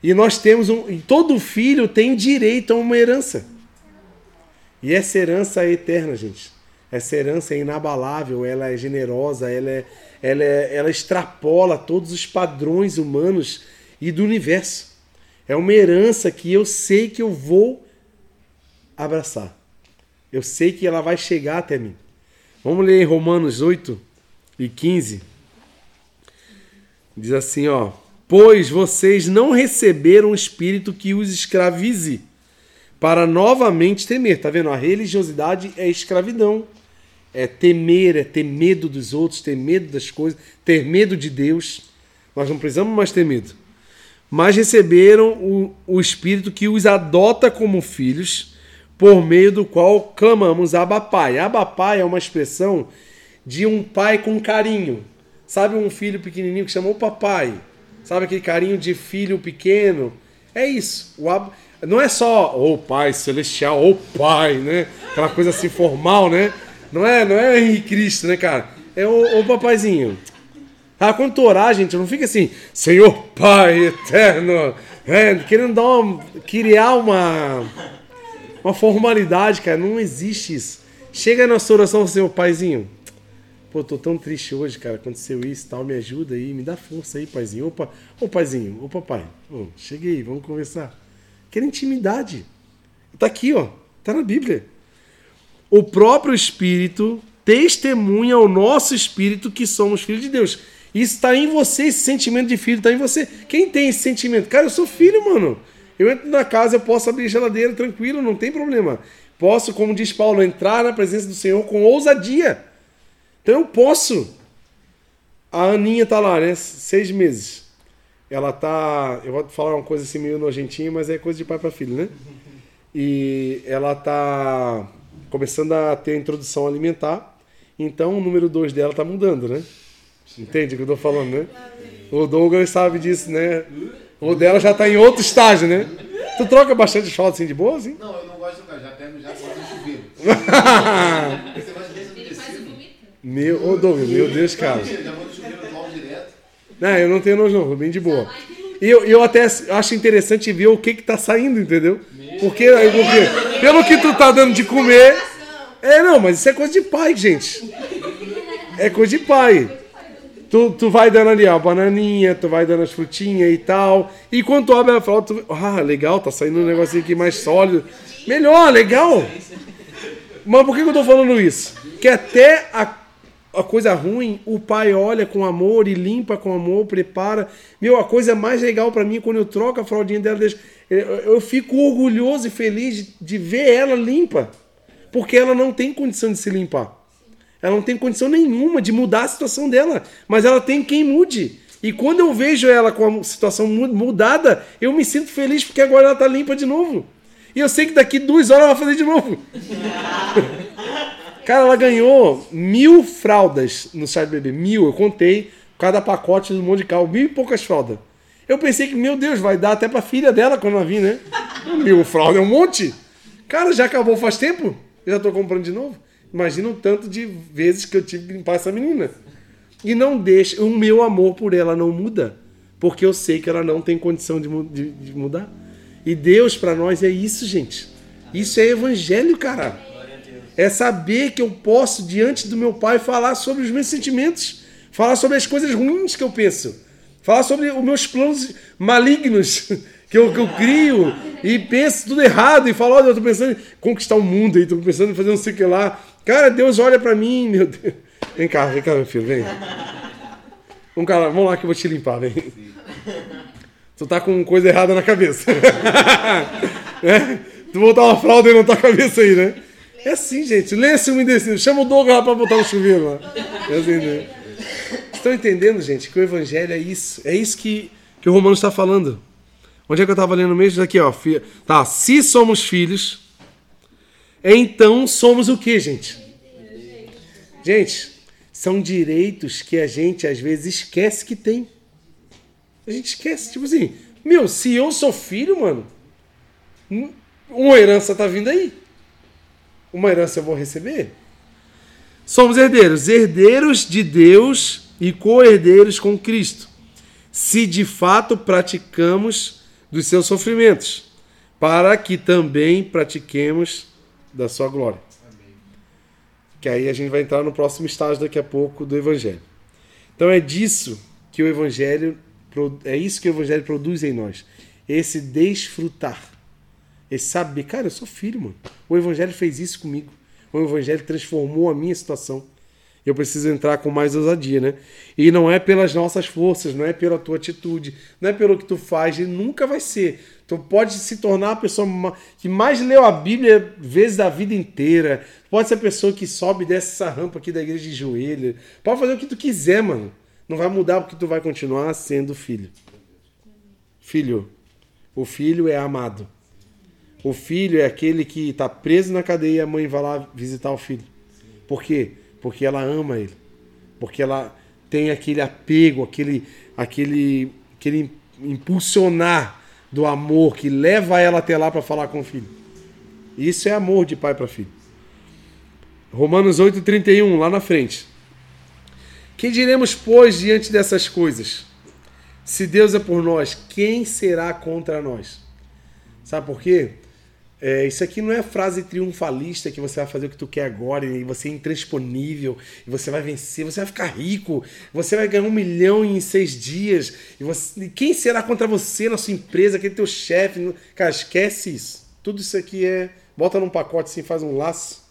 E nós temos um. E todo filho tem direito a uma herança. E essa herança é eterna, gente. Essa herança é inabalável, ela é generosa, ela, é, ela, é, ela extrapola todos os padrões humanos e do universo. É uma herança que eu sei que eu vou abraçar. Eu sei que ela vai chegar até mim. Vamos ler em Romanos 8 e 15. Diz assim, ó: Pois vocês não receberam um espírito que os escravize para novamente temer. Tá vendo? A religiosidade é escravidão. É temer, é ter medo dos outros, ter medo das coisas, ter medo de Deus. Nós não precisamos mais ter medo. Mas receberam o, o Espírito que os adota como filhos, por meio do qual clamamos Abba Pai. Abba Pai é uma expressão de um pai com carinho. Sabe um filho pequenininho que chamou papai? Sabe aquele carinho de filho pequeno? É isso. O Abba... Não é só o Pai Celestial, o Pai, né? Aquela coisa assim formal, né? Não é, não é Henrique Cristo, né, cara? É o, o papaizinho. Ah, quando tu orar, gente, não fica assim, Senhor Pai eterno, É, querendo dar uma, criar uma, uma formalidade, cara. Não existe isso. Chega na sua oração, seu paizinho. Pô, tô tão triste hoje, cara. Aconteceu isso tal. Me ajuda aí, me dá força aí, paizinho. Opa, ô paizinho, ô papai. Ô, cheguei, vamos conversar. Quer intimidade. Tá aqui, ó. Tá na Bíblia. O próprio Espírito testemunha ao nosso espírito que somos filhos de Deus. Está em você, esse sentimento de filho está em você. Quem tem esse sentimento? Cara, eu sou filho, mano. Eu entro na casa, eu posso abrir geladeira tranquilo, não tem problema. Posso, como diz Paulo, entrar na presença do Senhor com ousadia. Então eu posso. A Aninha tá lá, né? Seis meses. Ela tá. Eu vou falar uma coisa assim meio nojentinha, mas é coisa de pai para filho, né? E ela tá começando a ter a introdução alimentar. Então o número 2 dela tá mudando, né? Entende o que eu tô falando, né? O Douglas sabe disso, né? O dela já tá em outro estágio, né? Tu troca bastante fralda assim de boa, assim? Não, eu não gosto de trocar, já pego, já chuveiro. Negócio de Ele faz o umedecido, vomito. Meu, ô Douglas, meu Deus, cara. já vou no chuveiro direto. Não, eu não tenho nojo, não, bem de boa. E eu, eu até acho interessante ver o que que tá saindo, entendeu? Porque, porque pelo que tu tá dando de comer. É, não, mas isso é coisa de pai, gente. É coisa de pai. Tu, tu vai dando ali a bananinha, tu vai dando as frutinhas e tal. E quando tu abre a fralda, tu. Ah, legal, tá saindo um negocinho aqui mais sólido. Melhor, legal. Mas por que que eu tô falando isso? Que até a, a coisa ruim, o pai olha com amor e limpa com amor, prepara. Meu, a coisa mais legal pra mim quando eu troco a fraldinha dela, deixo- eu, eu fico orgulhoso e feliz de, de ver ela limpa. Porque ela não tem condição de se limpar. Ela não tem condição nenhuma de mudar a situação dela. Mas ela tem quem mude. E quando eu vejo ela com a situação mu- mudada, eu me sinto feliz porque agora ela tá limpa de novo. E eu sei que daqui duas horas ela vai fazer de novo. Cara, ela ganhou mil fraldas no site bebê. Mil, eu contei. Cada pacote do monte de carro, mil e poucas fraldas. Eu pensei que, meu Deus, vai dar até pra filha dela quando ela vir, né? Mil fraldas é um monte. Cara, já acabou faz tempo? Eu já tô comprando de novo. Imagina o tanto de vezes que eu tive que limpar essa menina. E não deixa, o meu amor por ela não muda. Porque eu sei que ela não tem condição de, de- de mudar. E Deus pra nós é isso, gente. Isso é evangelho, cara. É saber que eu posso, diante do meu pai, falar sobre os meus sentimentos. Falar sobre as coisas ruins que eu penso. Falar sobre os meus planos malignos que eu, que eu crio e penso tudo errado. E falo, olha, eu tô pensando em conquistar o mundo aí, tô pensando em fazer não sei o que lá. Cara, Deus olha pra mim, meu Deus. Vem cá, vem cá, meu filho, vem. Vamos, cá, vamos lá que eu vou te limpar, vem. Tu tá com coisa errada na cabeça. É? Tu botar uma fralda aí na tua cabeça aí, né? É assim, gente. Lê-se umedecido. Chama o Douglas pra botar no chuveiro lá. É assim, né? Estão entendendo, gente, que o evangelho é isso. É isso que, que o Romano está falando. Onde é que eu estava lendo mesmo? Aqui, ó. Tá. Se somos filhos, então somos o que, gente? Gente, são direitos que a gente às vezes esquece que tem. A gente esquece, tipo assim, meu, se eu sou filho, mano, uma herança tá vindo aí. Uma herança eu vou receber. Somos herdeiros, herdeiros de Deus e co-herdeiros com Cristo, se de fato praticamos dos seus sofrimentos, para que também pratiquemos da sua glória. Que aí a gente vai entrar no próximo estágio daqui a pouco do evangelho. Então é disso que o evangelho é isso que o evangelho produz em nós, esse desfrutar, esse saber, cara, eu sou filho, mano. O evangelho fez isso comigo. O evangelho transformou a minha situação. Eu preciso entrar com mais ousadia, né? E não é pelas nossas forças, não é pela tua atitude, não é pelo que tu faz, e nunca vai ser. Tu pode se tornar a pessoa que mais leu a Bíblia vezes da vida inteira. Pode ser a pessoa que sobe e desce essa rampa aqui da igreja de joelho. Pode fazer o que tu quiser, mano. Não vai mudar porque tu vai continuar sendo filho. Filho. O filho é amado. O filho é aquele que está preso na cadeia e a mãe vai lá visitar o filho. Por quê? Porque ela ama ele. Porque ela tem aquele apego, aquele, aquele, aquele impulsionar do amor que leva ela até lá para falar com o filho. Isso é amor de pai para filho. Romanos 8,31, lá na frente. Que diremos, pois, diante dessas coisas? Se Deus é por nós, quem será contra nós? Sabe por quê? É, isso aqui não é frase triunfalista que você vai fazer o que tu quer agora e você é intransponível e você vai vencer, você vai ficar rico, você vai ganhar um milhão em seis dias e, você, e quem será contra você na sua empresa, aquele teu chefe? Cara, esquece isso. Tudo isso aqui é. Bota num pacote assim, faz um laço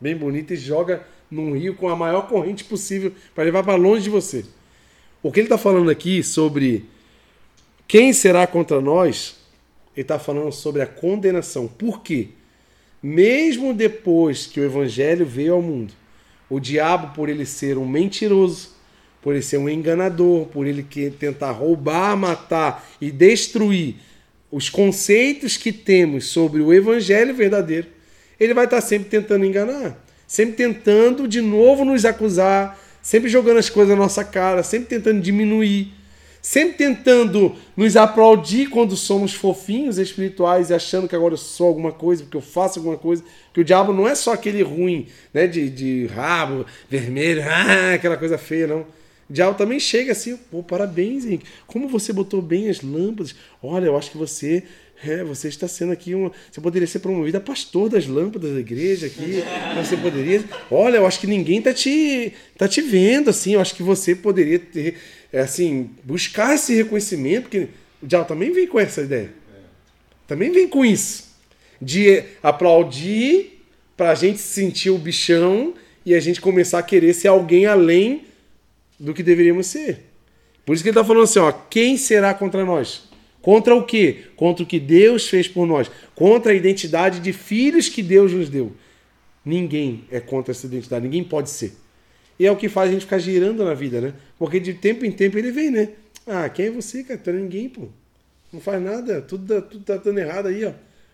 bem bonito e joga num rio com a maior corrente possível para levar para longe de você. O que ele está falando aqui sobre quem será contra nós, ele está falando sobre a condenação. Por quê? Mesmo depois que o evangelho veio ao mundo, o diabo, por ele ser um mentiroso, por ele ser um enganador, por ele tentar roubar, matar e destruir os conceitos que temos sobre o evangelho verdadeiro, ele vai estar sempre tentando enganar, sempre tentando de novo nos acusar, sempre jogando as coisas na nossa cara, sempre tentando diminuir, sempre tentando nos aplaudir quando somos fofinhos espirituais e achando que agora eu sou alguma coisa, porque eu faço alguma coisa. Que o diabo não é só aquele ruim, né, de, de rabo vermelho, ah, aquela coisa feia, não. O diabo também chega assim, pô, parabéns. Como você botou bem as lâmpadas? Olha, eu acho que você é, você está sendo aqui uma. Você poderia ser promovido a pastor das lâmpadas da igreja aqui. Você poderia. Olha, eu acho que ninguém está te, tá te vendo, assim. Eu acho que você poderia ter, é, assim, buscar esse reconhecimento, porque o diabo também vem com essa ideia. Também vem com isso. De aplaudir para a gente sentir o bichão e a gente começar a querer ser alguém além do que deveríamos ser. Por isso que ele está falando assim, ó, quem será contra nós? Contra o quê? Contra o que Deus fez por nós. Contra a identidade de filhos que Deus nos deu. Ninguém é contra essa identidade, ninguém pode ser. E é o que faz a gente ficar girando na vida, né? Porque de tempo em tempo ele vem, né? Ah, quem é você, cara? Tu é ninguém, pô. Não faz nada, tudo, tudo tá dando errado aí, ó.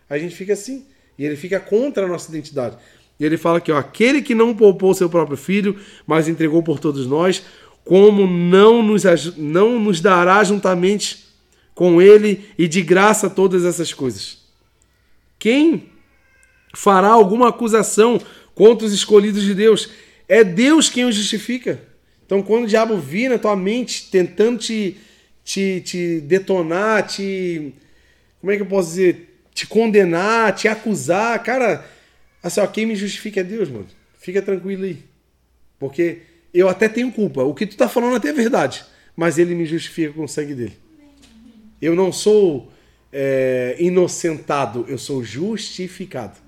A gente fica assim. E ele fica contra a nossa identidade. E ele fala aqui, ó, aquele que não poupou seu próprio filho, mas entregou por todos nós, como não nos, não nos dará juntamente com ele e de graça todas essas coisas? Quem fará alguma acusação contra os escolhidos de Deus? É Deus quem os justifica. Então, quando o diabo vir na tua mente tentando te, te, te detonar, te. Como é que eu posso dizer? Te condenar, te acusar, cara, assim, ó, quem me justifica é Deus, mano. Fica tranquilo aí. Porque eu até tenho culpa. O que tu tá falando até é verdade. Mas ele me justifica com o sangue dele. Eu não sou é, inocentado, eu sou justificado.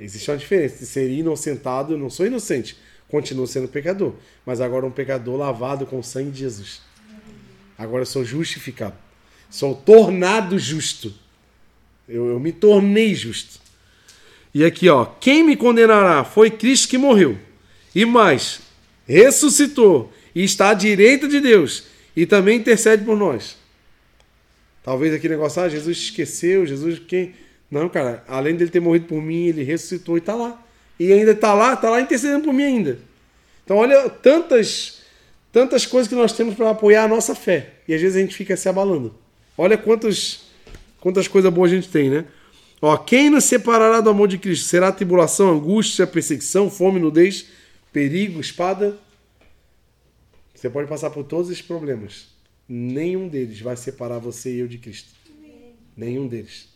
Existe uma diferença de ser inocentado, eu não sou inocente, continuo sendo pecador, mas agora um pecador lavado com o sangue de Jesus. Agora eu sou justificado. Sou tornado justo. Eu, eu me tornei justo. E aqui, ó, quem me condenará foi Cristo que morreu. E mais, ressuscitou e está à direita de Deus e também intercede por nós. Talvez aquele negócio, ah, Jesus esqueceu, Jesus quem. Não, cara, além dele ter morrido por mim, ele ressuscitou e está lá. E ainda está lá, está lá intercedendo por mim ainda. Então, olha tantas, tantas coisas que nós temos para apoiar a nossa fé. E às vezes a gente fica se abalando. Olha quantas, quantas coisas boas a gente tem, né? Ó, quem nos separará do amor de Cristo? Será tribulação, angústia, perseguição, fome, nudez, perigo, espada? Você pode passar por todos esses problemas nenhum deles vai separar você e eu de Cristo. Nenhum deles.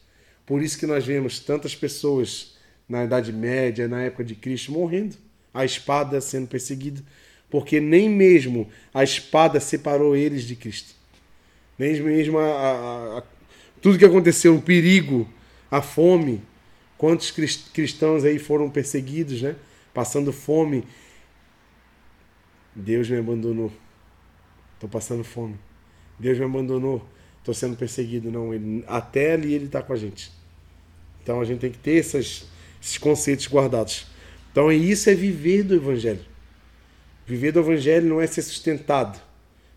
Por isso que nós vemos tantas pessoas na Idade Média, na época de Cristo, morrendo, a espada sendo perseguida, porque nem mesmo a espada separou eles de Cristo. Nem mesmo a, a, a, tudo que aconteceu, o perigo, a fome, quantos cristãos aí foram perseguidos, né? Passando fome. Deus me abandonou. Estou passando fome. Deus me abandonou, estou sendo perseguido. Não, ele, até ali ele está com a gente. Então a gente tem que ter essas, esses conceitos guardados. Então isso é viver do Evangelho. Viver do Evangelho não é ser sustentado.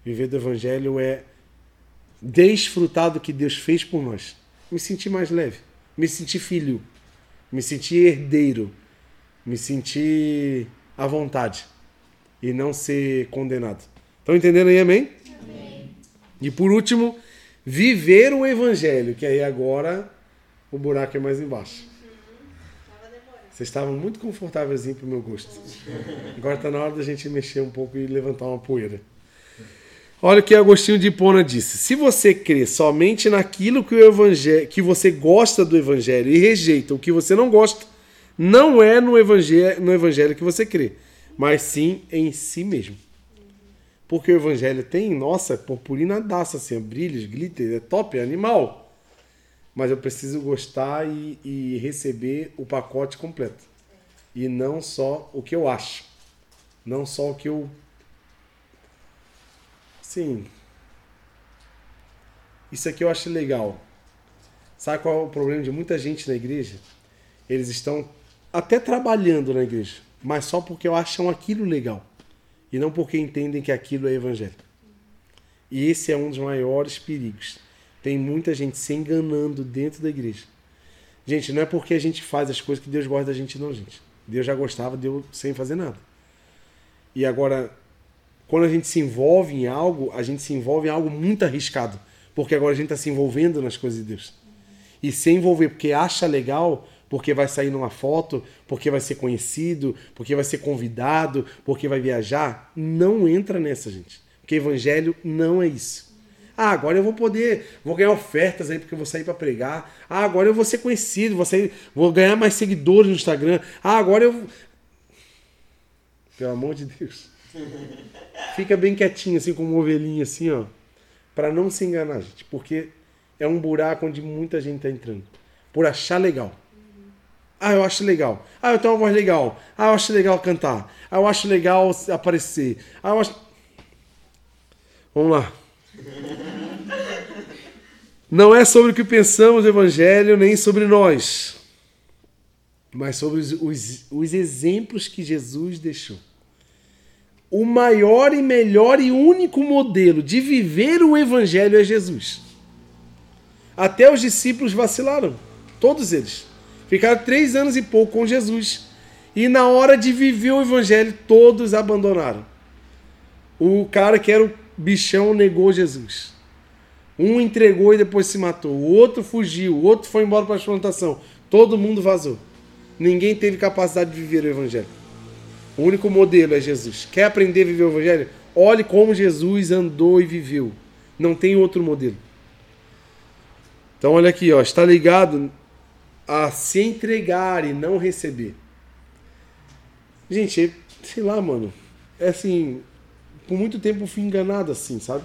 Viver do Evangelho é desfrutar do que Deus fez por nós. Me sentir mais leve. Me sentir filho. Me sentir herdeiro. Me sentir à vontade. E não ser condenado. Estão entendendo aí, amém? E por último, viver o evangelho, que aí agora o buraco é mais embaixo. Vocês estavam muito confortáveis para o meu gosto. Agora está na hora da gente mexer um pouco e levantar uma poeira. Olha o que Agostinho de Hipona disse. Se você crê somente naquilo que, o evangelho, que você gosta do evangelho e rejeita o que você não gosta, não é no evangelho, no evangelho que você crê, mas sim em si mesmo. Porque o evangelho tem, nossa, purpurina daça, assim, brilhos, glitter, é top, é animal. Mas eu preciso gostar e, e receber o pacote completo. E não só o que eu acho. Não só o que eu. Sim. Isso aqui eu acho legal. Sabe qual é o problema de muita gente na igreja? Eles estão até trabalhando na igreja, mas só porque acham aquilo legal e não porque entendem que aquilo é evangelho. E esse é um dos maiores perigos. Tem muita gente se enganando dentro da igreja. Gente, não é porque a gente faz as coisas que Deus gosta da gente, não, gente. Deus já gostava de eu sem fazer nada. E agora, quando a gente se envolve em algo, a gente se envolve em algo muito arriscado. Porque agora a gente está se envolvendo nas coisas de Deus. E se envolver porque acha legal, porque vai sair numa foto, porque vai ser conhecido, porque vai ser convidado, porque vai viajar, não entra nessa, gente. Porque evangelho não é isso. Ah, agora eu vou poder, vou ganhar ofertas aí porque eu vou sair para pregar. Ah, agora eu vou ser conhecido, vou, sair, vou ganhar mais seguidores no Instagram. Ah, agora eu. Pelo amor de Deus. Fica bem quietinho, assim, como uma ovelhinha, assim, ó. Para não se enganar, gente. Porque é um buraco onde muita gente tá entrando. Por achar legal. Ah, eu acho legal. Ah, eu tenho uma voz legal. Ah, eu acho legal cantar. Ah, eu acho legal aparecer. Ah, eu acho. Vamos lá. Não é sobre o que pensamos do Evangelho, nem sobre nós, mas sobre os, os, os exemplos que Jesus deixou. O maior e melhor e único modelo de viver o Evangelho é Jesus. Até os discípulos vacilaram, todos eles. Ficaram três anos e pouco com Jesus. E na hora de viver o evangelho, todos abandonaram. O cara que era o bichão negou Jesus. Um entregou e depois se matou. O outro fugiu. O outro foi embora para a plantação. Todo mundo vazou. Ninguém teve capacidade de viver o evangelho. O único modelo é Jesus. Quer aprender a viver o evangelho? Olhe como Jesus andou e viveu. Não tem outro modelo. Então olha aqui, ó, está ligado a se entregar e não receber. Gente, sei lá, mano. É assim, por muito tempo fui enganado assim, sabe?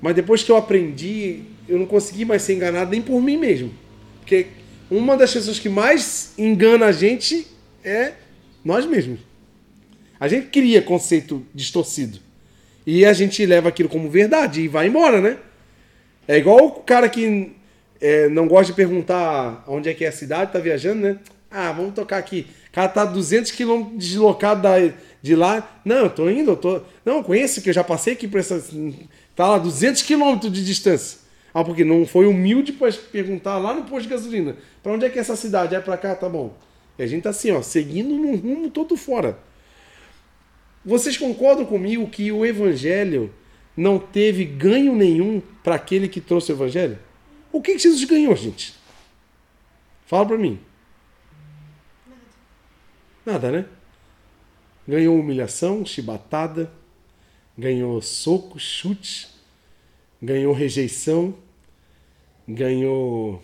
Mas depois que eu aprendi, eu não consegui mais ser enganado nem por mim mesmo. Porque uma das pessoas que mais engana a gente é nós mesmos. A gente cria conceito distorcido. E a gente leva aquilo como verdade e vai embora, né? É igual o cara que é, não gosta de perguntar onde é que é a cidade, tá viajando, né? Ah, vamos tocar aqui. O cara tá 200 quilômetros deslocado da, de lá. Não, eu tô indo, eu tô. Não, eu conheço que eu já passei aqui por essa. Tá lá 200 quilômetros de distância. Ah, porque não foi humilde para perguntar lá no posto de gasolina. Para onde é que é essa cidade? É para cá, tá bom. E a gente tá assim, ó, seguindo num rumo todo fora. Vocês concordam comigo que o evangelho não teve ganho nenhum para aquele que trouxe o evangelho? O que, que Jesus ganhou, gente? Fala para mim. Nada, né? Ganhou humilhação, chibatada, ganhou socos, chutes, ganhou rejeição, ganhou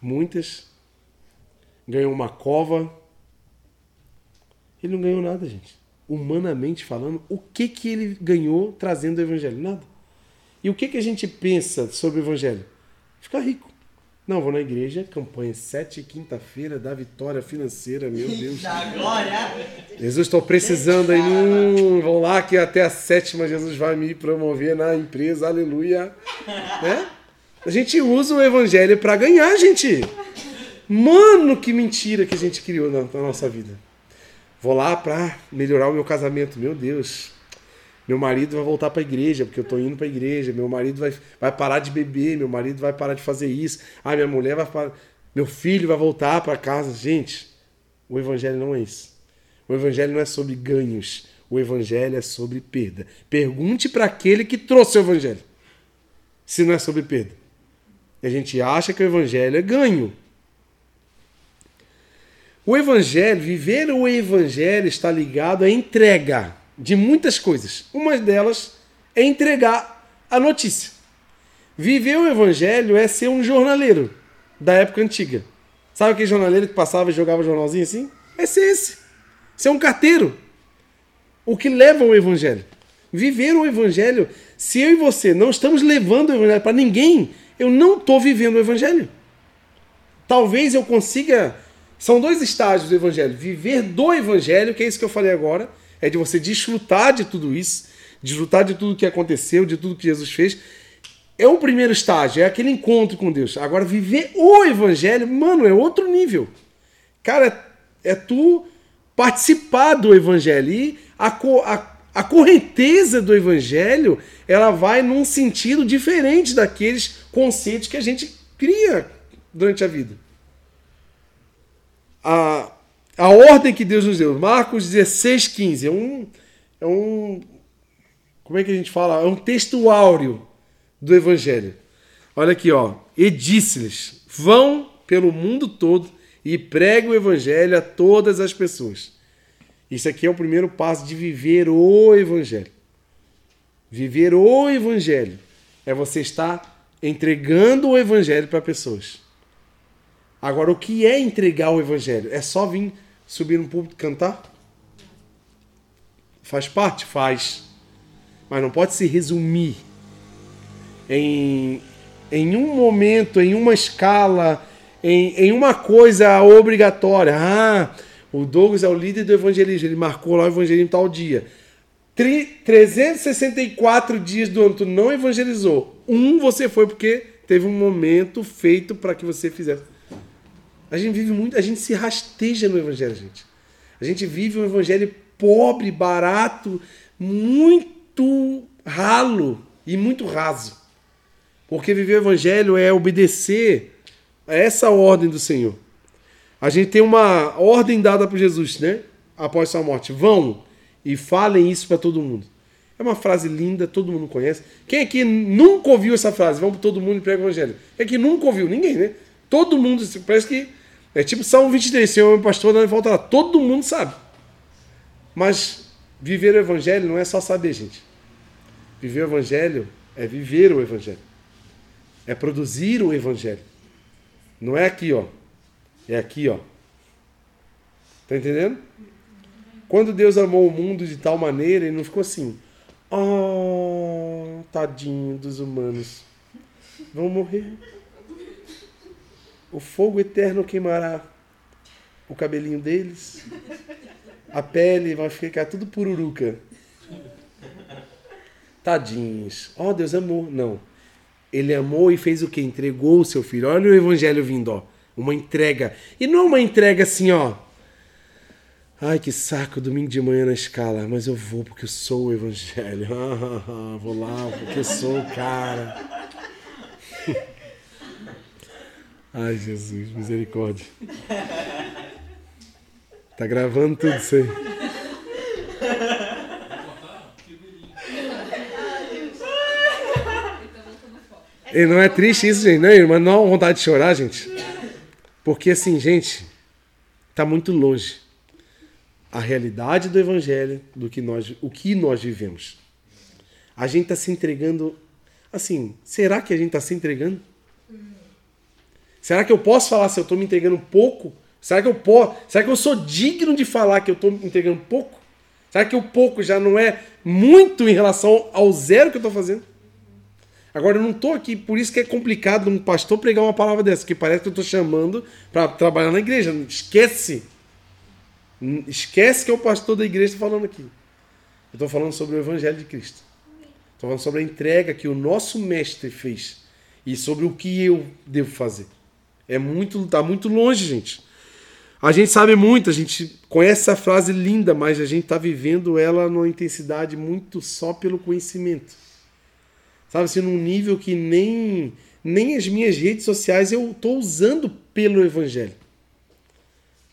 muitas, ganhou uma cova. Ele não ganhou nada, gente. Humanamente falando, o que que ele ganhou trazendo o evangelho? Nada. E o que que a gente pensa sobre o evangelho? Ficar rico. Não, vou na igreja, campanha 7 quinta-feira da vitória financeira, meu Deus. Da glória! Jesus, estou precisando aí. Hum, vão lá que até a sétima Jesus vai me promover na empresa, aleluia. Né? A gente usa o evangelho para ganhar, gente. Mano, que mentira que a gente criou na, na nossa vida. Vou lá para melhorar o meu casamento, meu Deus. Meu marido vai voltar para a igreja, porque eu estou indo para a igreja. Meu marido vai, vai parar de beber, meu marido vai parar de fazer isso. Ah, minha mulher vai parar. Meu filho vai voltar para casa. Gente, o evangelho não é isso. O evangelho não é sobre ganhos. O evangelho é sobre perda. Pergunte para aquele que trouxe o evangelho. Se não é sobre perda. E a gente acha que o evangelho é ganho. O evangelho, viver o evangelho está ligado à entrega. De muitas coisas. Uma delas é entregar a notícia. Viver o evangelho é ser um jornaleiro da época antiga. Sabe aquele jornaleiro que passava e jogava jornalzinho assim? É ser esse. Ser um carteiro. O que leva ao evangelho. Viver o evangelho. Se eu e você não estamos levando o evangelho para ninguém, eu não estou vivendo o evangelho. Talvez eu consiga. São dois estágios do evangelho. Viver do evangelho, que é isso que eu falei agora, é de você desfrutar de tudo isso, desfrutar de tudo que aconteceu, de tudo que Jesus fez. É o primeiro estágio, é aquele encontro com Deus. Agora, viver o evangelho, mano, é outro nível. Cara, é tu participar do evangelho. E a, a, a correnteza do evangelho, ela vai num sentido diferente daqueles conceitos que a gente cria durante a vida. A, a ordem que Deus nos deu, Marcos 16, 15, é um, é um. Como é que a gente fala? É um texto áureo do Evangelho. Olha aqui, ó. E disse-lhes: vão pelo mundo todo e preguem o Evangelho a todas as pessoas. Isso aqui é o primeiro passo de viver o Evangelho. Viver o Evangelho é você estar entregando o Evangelho para pessoas. Agora, o que é entregar o Evangelho? É só vir subir no púlpito e cantar? Faz parte? Faz. Mas não pode se resumir em, em um momento, em uma escala, em, em uma coisa obrigatória. Ah, o Douglas é o líder do evangelismo, ele marcou lá o evangelismo tal dia. Tri- 364 dias do ano tu não evangelizou. Um você foi porque teve um momento feito para que você fizesse. A gente vive muito, a gente se rasteja no evangelho, gente. A gente vive um evangelho pobre, barato, muito ralo e muito raso. Porque viver o evangelho é obedecer a essa ordem do Senhor. A gente tem uma ordem dada por Jesus, né? Após sua morte. Vão e falem isso para todo mundo. É uma frase linda, todo mundo conhece. Quem aqui nunca ouviu essa frase? Vamos para todo mundo e prega o evangelho. Quem aqui nunca ouviu? Ninguém, né? Todo mundo, parece que é tipo Salmo 23, Senhor, meu pastor, não volta lá. Todo mundo sabe. Mas viver o evangelho não é só saber, gente. Viver o evangelho é viver o evangelho. É produzir o evangelho. Não é aqui, ó. É aqui, ó. Tá entendendo? Quando Deus amou o mundo de tal maneira, ele não ficou assim. Oh, tadinho dos humanos. Vão morrer. O fogo eterno queimará o cabelinho deles. A pele vai ficar tudo pururuca. Tadinhos. Oh, Deus amou. Não. Ele amou e fez o quê? Entregou o seu filho. Olha o evangelho vindo, ó. Uma entrega. E não uma entrega assim, ó. Ai, que saco, domingo de manhã na escala. Mas eu vou porque eu sou o evangelho. vou lá porque eu sou o cara. Ai, Jesus, misericórdia. Tá gravando tudo isso aí. E não é triste isso, gente? Não, mas não há vontade de chorar, gente. Porque assim, gente, tá muito longe a realidade do evangelho do que nós, o que nós vivemos. A gente está se entregando assim, será que a gente está se entregando? Será que eu posso falar se eu estou me entregando pouco? Será que eu posso? Será que eu sou digno de falar que eu estou me entregando pouco? Será que o pouco já não é muito em relação ao zero que eu estou fazendo? Agora eu não estou aqui, por isso que é complicado um pastor pregar uma palavra dessa, que parece que eu estou chamando para trabalhar na igreja. Esquece. Esquece que é o pastor da igreja falando aqui. Eu estou falando sobre o Evangelho de Cristo. Estou falando sobre a entrega que o nosso mestre fez e sobre o que eu devo fazer. É muito, tá muito longe, gente. A gente sabe muito, a gente conhece essa frase linda, mas a gente está vivendo ela numa intensidade muito só pelo conhecimento. Sabe assim, num nível que nem, nem as minhas redes sociais eu estou usando pelo Evangelho.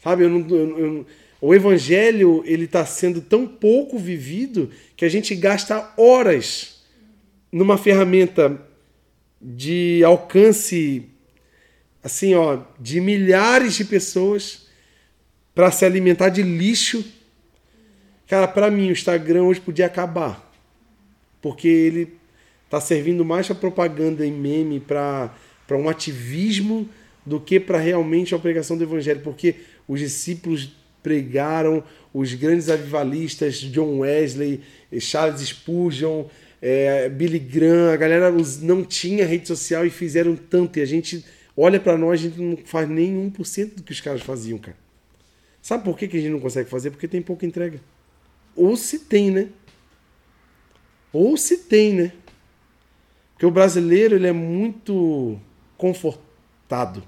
Sabe, eu não, eu, eu, o Evangelho ele está sendo tão pouco vivido que a gente gasta horas numa ferramenta de alcance assim, ó, de milhares de pessoas para se alimentar de lixo Cara, pra mim o Instagram hoje podia acabar. Porque ele tá servindo mais pra propaganda e meme, pra pra um ativismo do que para realmente a pregação do evangelho, porque os discípulos pregaram, os grandes avivalistas, John Wesley, Charles Spurgeon, é, Billy Graham, a galera não tinha rede social e fizeram tanto, e a gente olha para nós, a gente não faz nem 1% do que os caras faziam, cara. Sabe por que, que a gente não consegue fazer? Porque tem pouca entrega. Ou se tem, né? Ou se tem, né? Porque o brasileiro, ele é muito confortado.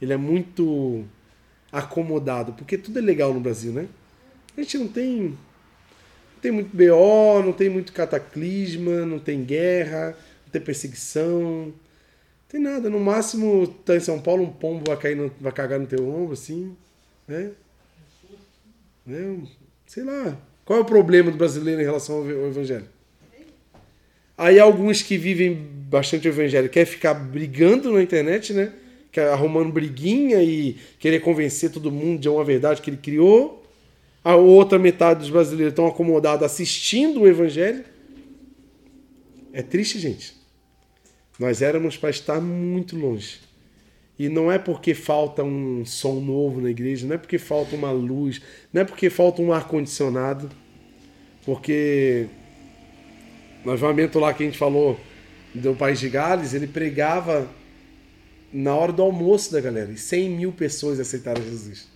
Ele é muito acomodado, porque tudo é legal no Brasil, né? A gente não tem não tem muito BO, não tem muito cataclisma, não tem guerra, não tem perseguição, tem nada. No máximo, tá em São Paulo, um pombo vai, cair no- vai cagar no teu ombro, assim, né? né? Sei lá. Qual é o problema do brasileiro em relação ao evangelho? Aí alguns que vivem bastante o evangelho quer ficar brigando na internet, né? Arrumando briguinha e querer convencer todo mundo de uma verdade que ele criou. A outra metade dos brasileiros estão acomodados assistindo o evangelho. É triste, gente. Nós éramos para estar muito longe. E não é porque falta um som novo na igreja, não é porque falta uma luz, não é porque falta um ar-condicionado, porque no avivamento lá que a gente falou do País de Gales, ele pregava na hora do almoço da galera. E 100 mil pessoas aceitaram Jesus.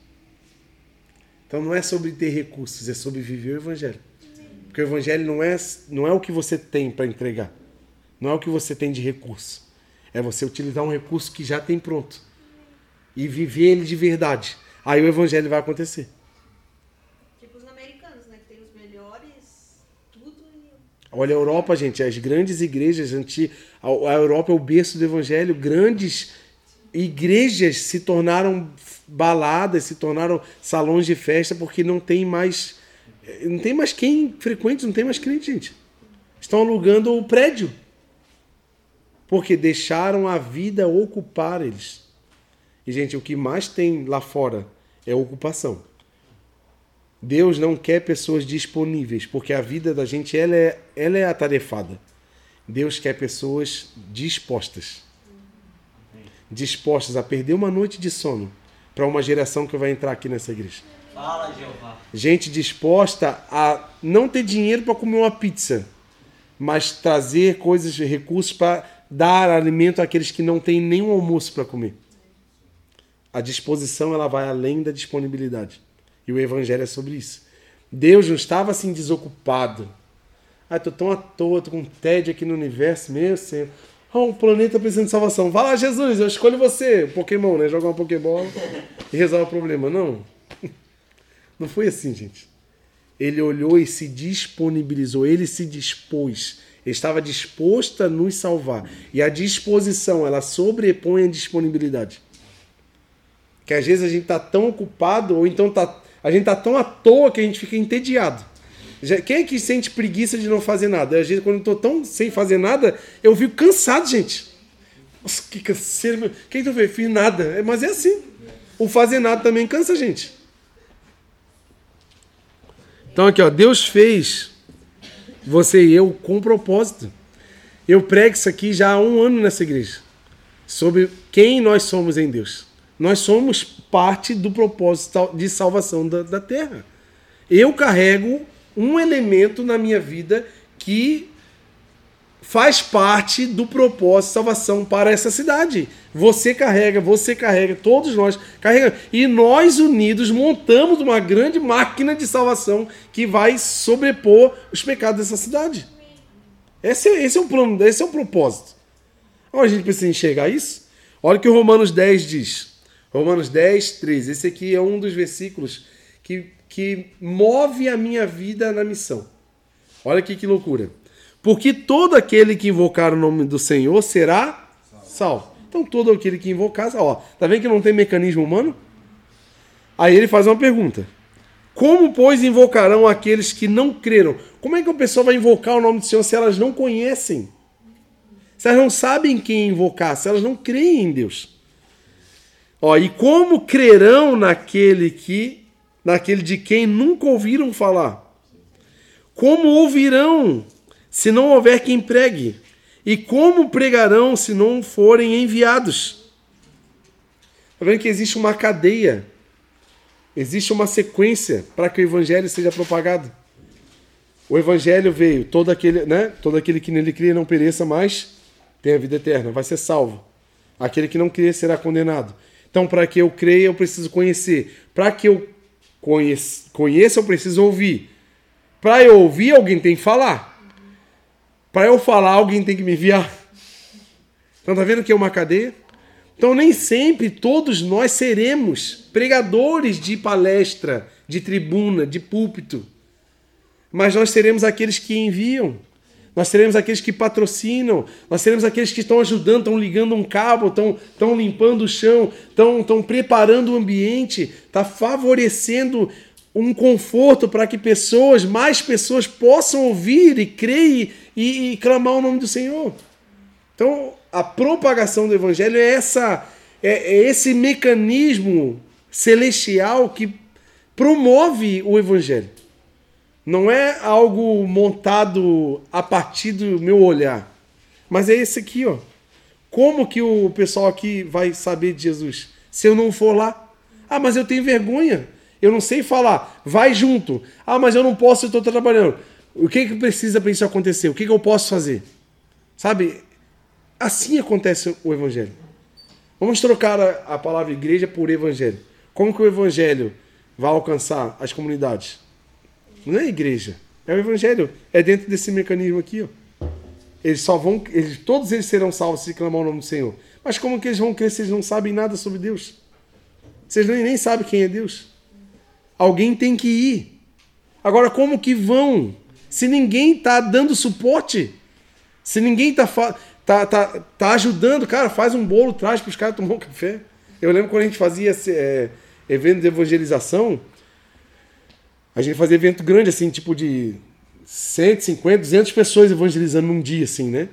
Então não é sobre ter recursos, é sobre viver o Evangelho. Porque o Evangelho não é, não é o que você tem para entregar. Não é o que você tem de recurso. É você utilizar um recurso que já tem pronto. E viver ele de verdade. Aí o Evangelho vai acontecer. Tipo os americanos, né? Que tem os melhores, tudo e Olha a Europa, gente, as grandes igrejas a a Europa é o berço do evangelho, grandes igrejas se tornaram baladas, se tornaram salões de festa porque não tem mais não tem mais quem frequente, não tem mais crente, gente. Estão alugando o prédio. Porque deixaram a vida ocupar eles. E gente, o que mais tem lá fora é ocupação. Deus não quer pessoas disponíveis, porque a vida da gente ela é, ela é atarefada. Deus quer pessoas dispostas. Dispostas a perder uma noite de sono para uma geração que vai entrar aqui nessa igreja. Fala, Jeová. Gente disposta a não ter dinheiro para comer uma pizza, mas trazer coisas, recursos para dar alimento àqueles que não têm nenhum almoço para comer. A disposição ela vai além da disponibilidade. E o evangelho é sobre isso. Deus não estava assim desocupado. Ah, tô tão à toa, tô com tédio aqui no universo, meu Senhor. Oh, um planeta precisando de salvação. Vai lá, Jesus, eu escolho você. Pokémon, né? Jogar uma Pokébola e resolve o problema. Não. Não foi assim, gente. Ele olhou e se disponibilizou, ele se dispôs. Estava disposto a nos salvar. E a disposição, ela sobrepõe a disponibilidade. Que às vezes a gente tá tão ocupado, ou então tá, a gente tá tão à toa que a gente fica entediado. Quem é que sente preguiça de não fazer nada? Às vezes, quando eu tô tão sem fazer nada, eu fico cansado, gente. Nossa, que canseiro, meu. Quem tu vê? Fiz nada. É, Mas é assim. O fazer nada também cansa gente. Então aqui, ó, Deus fez você e eu com propósito. Eu prego isso aqui já há um ano nessa igreja. Sobre quem nós somos em Deus. Nós somos parte do propósito de salvação da, da terra. Eu carrego um elemento na minha vida que faz parte do propósito de salvação para essa cidade. Você carrega, você carrega, todos nós carregamos. E nós unidos montamos uma grande máquina de salvação que vai sobrepor os pecados dessa cidade. Esse é, esse é o plano, esse é o propósito. Agora a gente precisa enxergar isso. Olha o que o Romanos 10 diz. Romanos 10, 13. Esse aqui é um dos versículos que, que move a minha vida na missão. Olha aqui que loucura. Porque todo aquele que invocar o nome do Senhor será salvo. Então todo aquele que invocar, ó, tá vendo que não tem mecanismo humano? Aí ele faz uma pergunta. Como, pois, invocarão aqueles que não creram? Como é que o pessoal vai invocar o nome do Senhor se elas não conhecem? Se elas não sabem quem invocar, se elas não creem em Deus. Ó, e como crerão naquele que naquele de quem nunca ouviram falar? Como ouvirão se não houver quem pregue? E como pregarão se não forem enviados? Está vendo que existe uma cadeia, existe uma sequência para que o evangelho seja propagado. O evangelho veio, todo aquele, né? Todo aquele que nele cria não pereça mais, tem a vida eterna, vai ser salvo. Aquele que não crer será condenado. Então, para que eu creia, eu preciso conhecer. Para que eu conheça, conheça, eu preciso ouvir. Para eu ouvir, alguém tem que falar. Para eu falar, alguém tem que me enviar. Então, tá vendo que é uma cadeia? Então, nem sempre todos nós seremos pregadores de palestra, de tribuna, de púlpito. Mas nós seremos aqueles que enviam. Nós seremos aqueles que patrocinam, nós seremos aqueles que estão ajudando, estão ligando um cabo, estão, estão limpando o chão, estão, estão preparando o ambiente, está favorecendo um conforto para que pessoas, mais pessoas, possam ouvir e crer e, e clamar o nome do Senhor. Então, a propagação do Evangelho é, essa, é, é esse mecanismo celestial que promove o Evangelho. Não é algo montado a partir do meu olhar, mas é esse aqui, ó. Como que o pessoal aqui vai saber de Jesus? Se eu não for lá? Ah, mas eu tenho vergonha. Eu não sei falar. Vai junto. Ah, mas eu não posso, eu estou trabalhando. O que que precisa para isso acontecer? O que que eu posso fazer? Sabe? Assim acontece o evangelho. Vamos trocar a, a palavra igreja por evangelho. Como que o evangelho vai alcançar as comunidades? Não é igreja, é o evangelho. É dentro desse mecanismo aqui, ó. Eles só vão, eles, todos eles serão salvos se clamar o nome do Senhor. Mas como que eles vão crer se eles não sabem nada sobre Deus? Vocês nem, nem sabem quem é Deus. Alguém tem que ir. Agora, como que vão? Se ninguém está dando suporte, se ninguém está tá, tá, tá ajudando, cara, faz um bolo, traz para os caras tomar um café. Eu lembro quando a gente fazia é, evento de evangelização, a gente fazia evento grande, assim, tipo de 150, 200 pessoas evangelizando num dia, assim, né?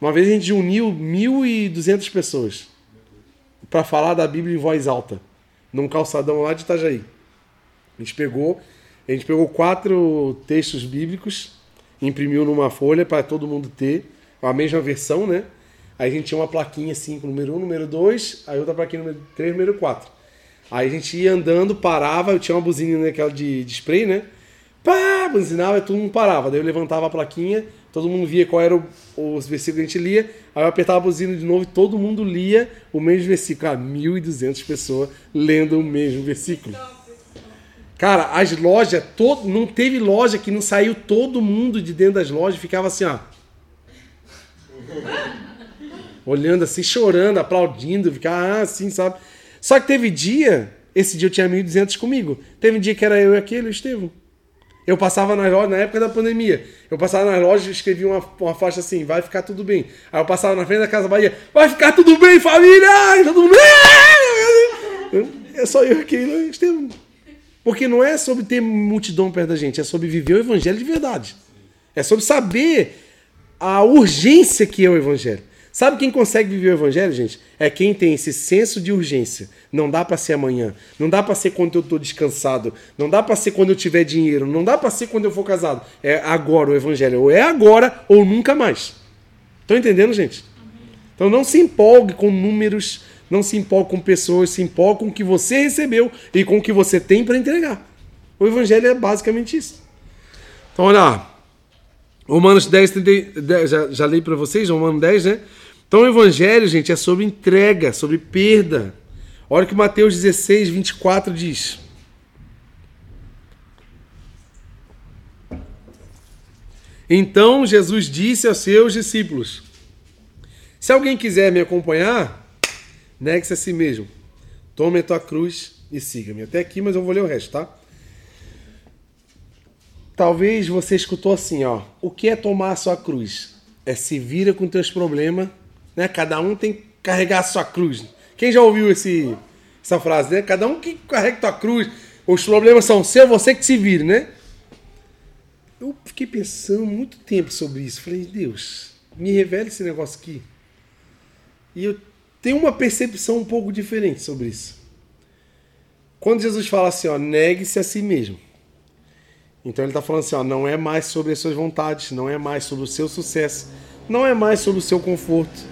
Uma vez a gente uniu 1.200 pessoas para falar da Bíblia em voz alta, num calçadão lá de Itajaí. A gente pegou, a gente pegou quatro textos bíblicos, imprimiu numa folha para todo mundo ter a mesma versão, né? Aí a gente tinha uma plaquinha assim, com número 1, um, número 2, aí outra plaquinha número 3, número 4. Aí a gente ia andando, parava, eu tinha uma buzina naquela de, de spray, né? Pá, buzinava e todo mundo parava. Daí eu levantava a plaquinha, todo mundo via qual era o, os versículos que a gente lia, aí eu apertava a buzina de novo e todo mundo lia o mesmo versículo. Ah, 1.200 pessoas lendo o mesmo versículo. Cara, as lojas, todo, não teve loja que não saiu todo mundo de dentro das lojas ficava assim, ó. Olhando assim, chorando, aplaudindo, ficava assim, sabe? Só que teve dia, esse dia eu tinha 1.200 comigo. Teve um dia que era eu e aquele, o Estevam. Eu passava nas lojas, na época da pandemia, eu passava nas lojas e escrevia uma, uma faixa assim, vai ficar tudo bem. Aí eu passava na frente da Casa Bahia, vai ficar tudo bem, família! Todo mundo... É só eu e aquele, o Estevam. Porque não é sobre ter multidão perto da gente, é sobre viver o evangelho de verdade. É sobre saber a urgência que é o evangelho. Sabe quem consegue viver o evangelho, gente? É quem tem esse senso de urgência. Não dá para ser amanhã, não dá para ser quando eu tô descansado, não dá para ser quando eu tiver dinheiro, não dá para ser quando eu for casado. É agora o evangelho, ou é agora ou nunca mais. Estão entendendo, gente? Então não se empolgue com números, não se empolgue com pessoas, se empolgue com o que você recebeu e com o que você tem para entregar. O evangelho é basicamente isso. Então olha lá. Romanos 10, 30, 10 já, já li para vocês, Romanos 10, né? Então o evangelho, gente, é sobre entrega, sobre perda. Olha o que Mateus 16, 24 diz. Então Jesus disse aos seus discípulos: Se alguém quiser me acompanhar, negue-se a si mesmo. Tome a tua cruz e siga-me. Até aqui, mas eu vou ler o resto, tá? Talvez você escutou assim, ó. O que é tomar a sua cruz? É se vira com teus problemas né? Cada um tem que carregar a sua cruz. Quem já ouviu esse, essa frase, né? Cada um que carrega a sua cruz. Os problemas são seus, você que se vire, né? Eu fiquei pensando muito tempo sobre isso. Falei, Deus, me revela esse negócio aqui. E eu tenho uma percepção um pouco diferente sobre isso. Quando Jesus fala assim, ó, negue-se a si mesmo. Então ele está falando assim, ó, não é mais sobre as suas vontades, não é mais sobre o seu sucesso, não é mais sobre o seu conforto.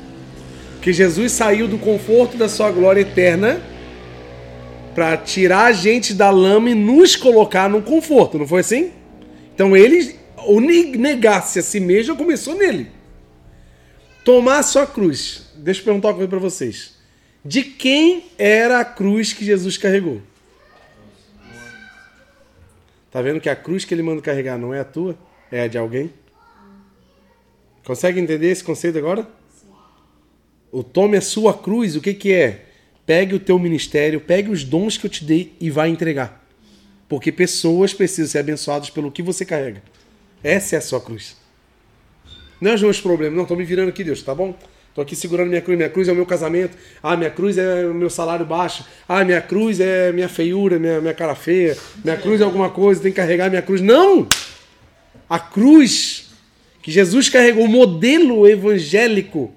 Porque Jesus saiu do conforto da sua glória eterna para tirar a gente da lama e nos colocar no conforto, não foi assim? Então ele, o ne- negar-se a si mesmo, começou nele. Tomar a sua cruz. Deixa eu perguntar uma coisa para vocês. De quem era a cruz que Jesus carregou? Tá vendo que a cruz que ele manda carregar não é a tua? É a de alguém? Consegue entender esse conceito agora? O tome a sua cruz, o que que é? Pegue o teu ministério, pegue os dons que eu te dei e vai entregar. Porque pessoas precisam ser abençoadas pelo que você carrega. Essa é a sua cruz. Não é os meus problemas. Não, tô me virando aqui, Deus, tá bom? Tô aqui segurando minha cruz. Minha cruz é o meu casamento. Ah, minha cruz é o meu salário baixo. Ah, minha cruz é minha feiura, minha, minha cara feia. Minha cruz é alguma coisa, tem que carregar minha cruz. Não! A cruz que Jesus carregou, o modelo evangélico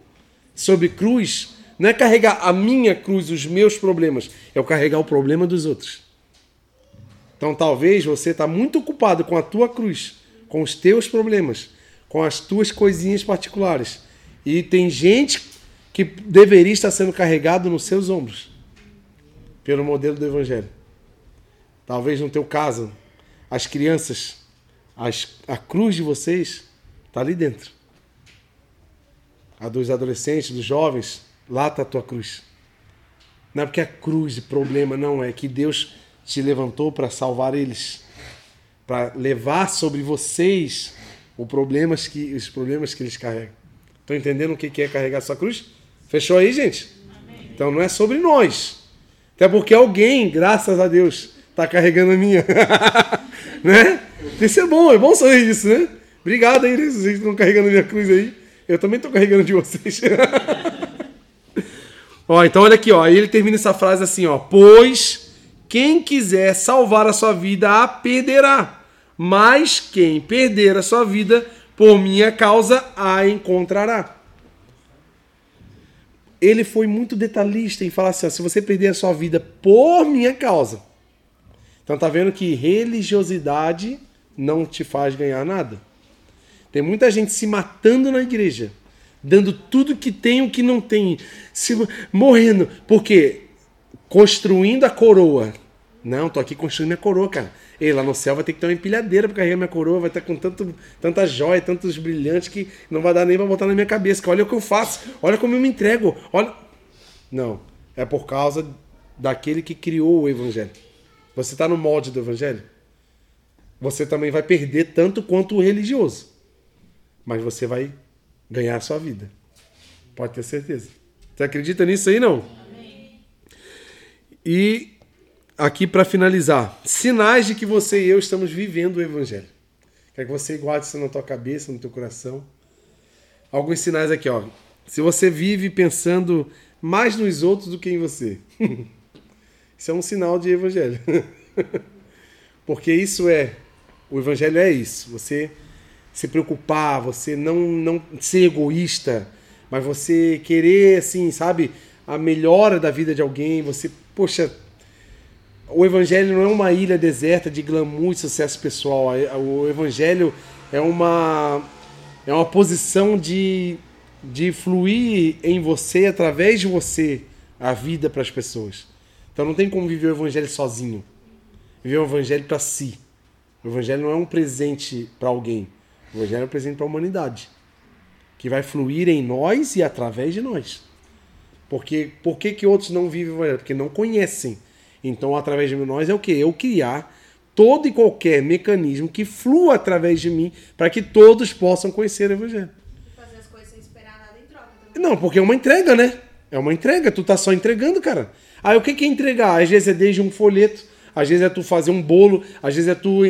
sobre cruz, não é carregar a minha cruz, os meus problemas, é o carregar o problema dos outros. Então talvez você está muito ocupado com a tua cruz, com os teus problemas, com as tuas coisinhas particulares. E tem gente que deveria estar sendo carregado nos seus ombros pelo modelo do evangelho. Talvez no teu caso, as crianças, as- a cruz de vocês está ali dentro. A dos adolescentes, dos jovens, lá está a tua cruz. Não é porque a cruz de problema não é que Deus te levantou para salvar eles, para levar sobre vocês o problemas que, os problemas que eles carregam. Estão entendendo o que que é carregar sua cruz? Fechou aí, gente? Então não é sobre nós. Até porque alguém, graças a Deus, está carregando a minha. né? Isso é bom, é bom saber disso, né? Obrigado aí? Vocês estão carregando a minha cruz aí. Eu também estou carregando de vocês. Ó, então olha aqui, ó. Aí ele termina essa frase assim, ó. Pois quem quiser salvar a sua vida a perderá, mas quem perder a sua vida por minha causa a encontrará. Ele foi muito detalhista em falar assim, ó, se você perder a sua vida por minha causa. Então tá vendo que religiosidade não te faz ganhar nada. Tem muita gente se matando na igreja, dando tudo que tem o que não tem, se morrendo, porque construindo a coroa. Não, tô aqui construindo minha coroa, cara. Ei, lá no céu vai ter que ter uma empilhadeira para carregar minha coroa, vai estar com tanto, tanta joia, tantos brilhantes que não vai dar nem para botar na minha cabeça. Olha o que eu faço, olha como eu me entrego, olha. Não, é por causa daquele que criou o evangelho. Você está no molde do evangelho? Você também vai perder tanto quanto o religioso. Mas você vai ganhar a sua vida. Pode ter certeza. Você acredita nisso aí, não? E aqui para finalizar, sinais de que você e eu estamos vivendo o evangelho. Quero que você guarde isso na tua cabeça, no teu coração. Alguns sinais aqui, ó. Se você vive pensando mais nos outros do que em você. isso é um sinal de evangelho. Porque isso é, o evangelho é isso. Você se preocupar, você não, não ser egoísta, mas você querer, assim, sabe, a melhora da vida de alguém, você, poxa, o evangelho não é uma ilha deserta de glamour e sucesso pessoal. O evangelho é uma é uma posição de de fluir em você através de você a vida para as pessoas. Então não tem como viver o evangelho sozinho. Viver o evangelho para si. O evangelho não é um presente para alguém. O evangelho é um presente para a humanidade, que vai fluir em nós e através de nós. Porque por que, que outros não vivem o evangelho? Porque não conhecem. Então, através de nós é o que? Eu criar todo e qualquer mecanismo que flua através de mim para que todos possam conhecer o Evangelho. Fazer as coisas sem esperar nada em troca também. Não, porque é uma entrega, né? É uma entrega, tu tá só entregando, cara. Aí o que que é entregar? Às vezes é desde um folheto, às vezes é tu fazer um bolo, às vezes é tu,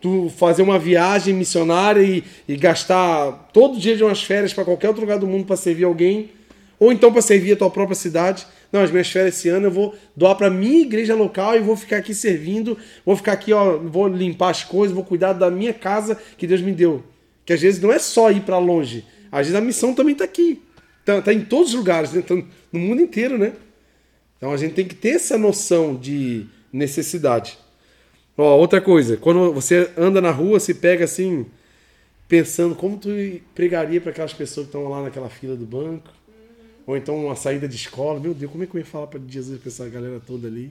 tu fazer uma viagem missionária e, e gastar todo dia de umas férias para qualquer outro lugar do mundo para servir alguém, ou então para servir a tua própria cidade. Não, as minhas férias esse ano eu vou doar para minha igreja local e vou ficar aqui servindo, vou ficar aqui, ó, vou limpar as coisas, vou cuidar da minha casa que Deus me deu. Que às vezes não é só ir para longe, às vezes a missão também está aqui. Tá, tá em todos os lugares, né? Tá no mundo inteiro, né? Então a gente tem que ter essa noção de necessidade. Ó, outra coisa, quando você anda na rua, se pega assim, pensando como tu pregaria para aquelas pessoas que estão lá naquela fila do banco, ou então uma saída de escola. Meu Deus, como é que eu ia falar para Jesus para essa galera toda ali?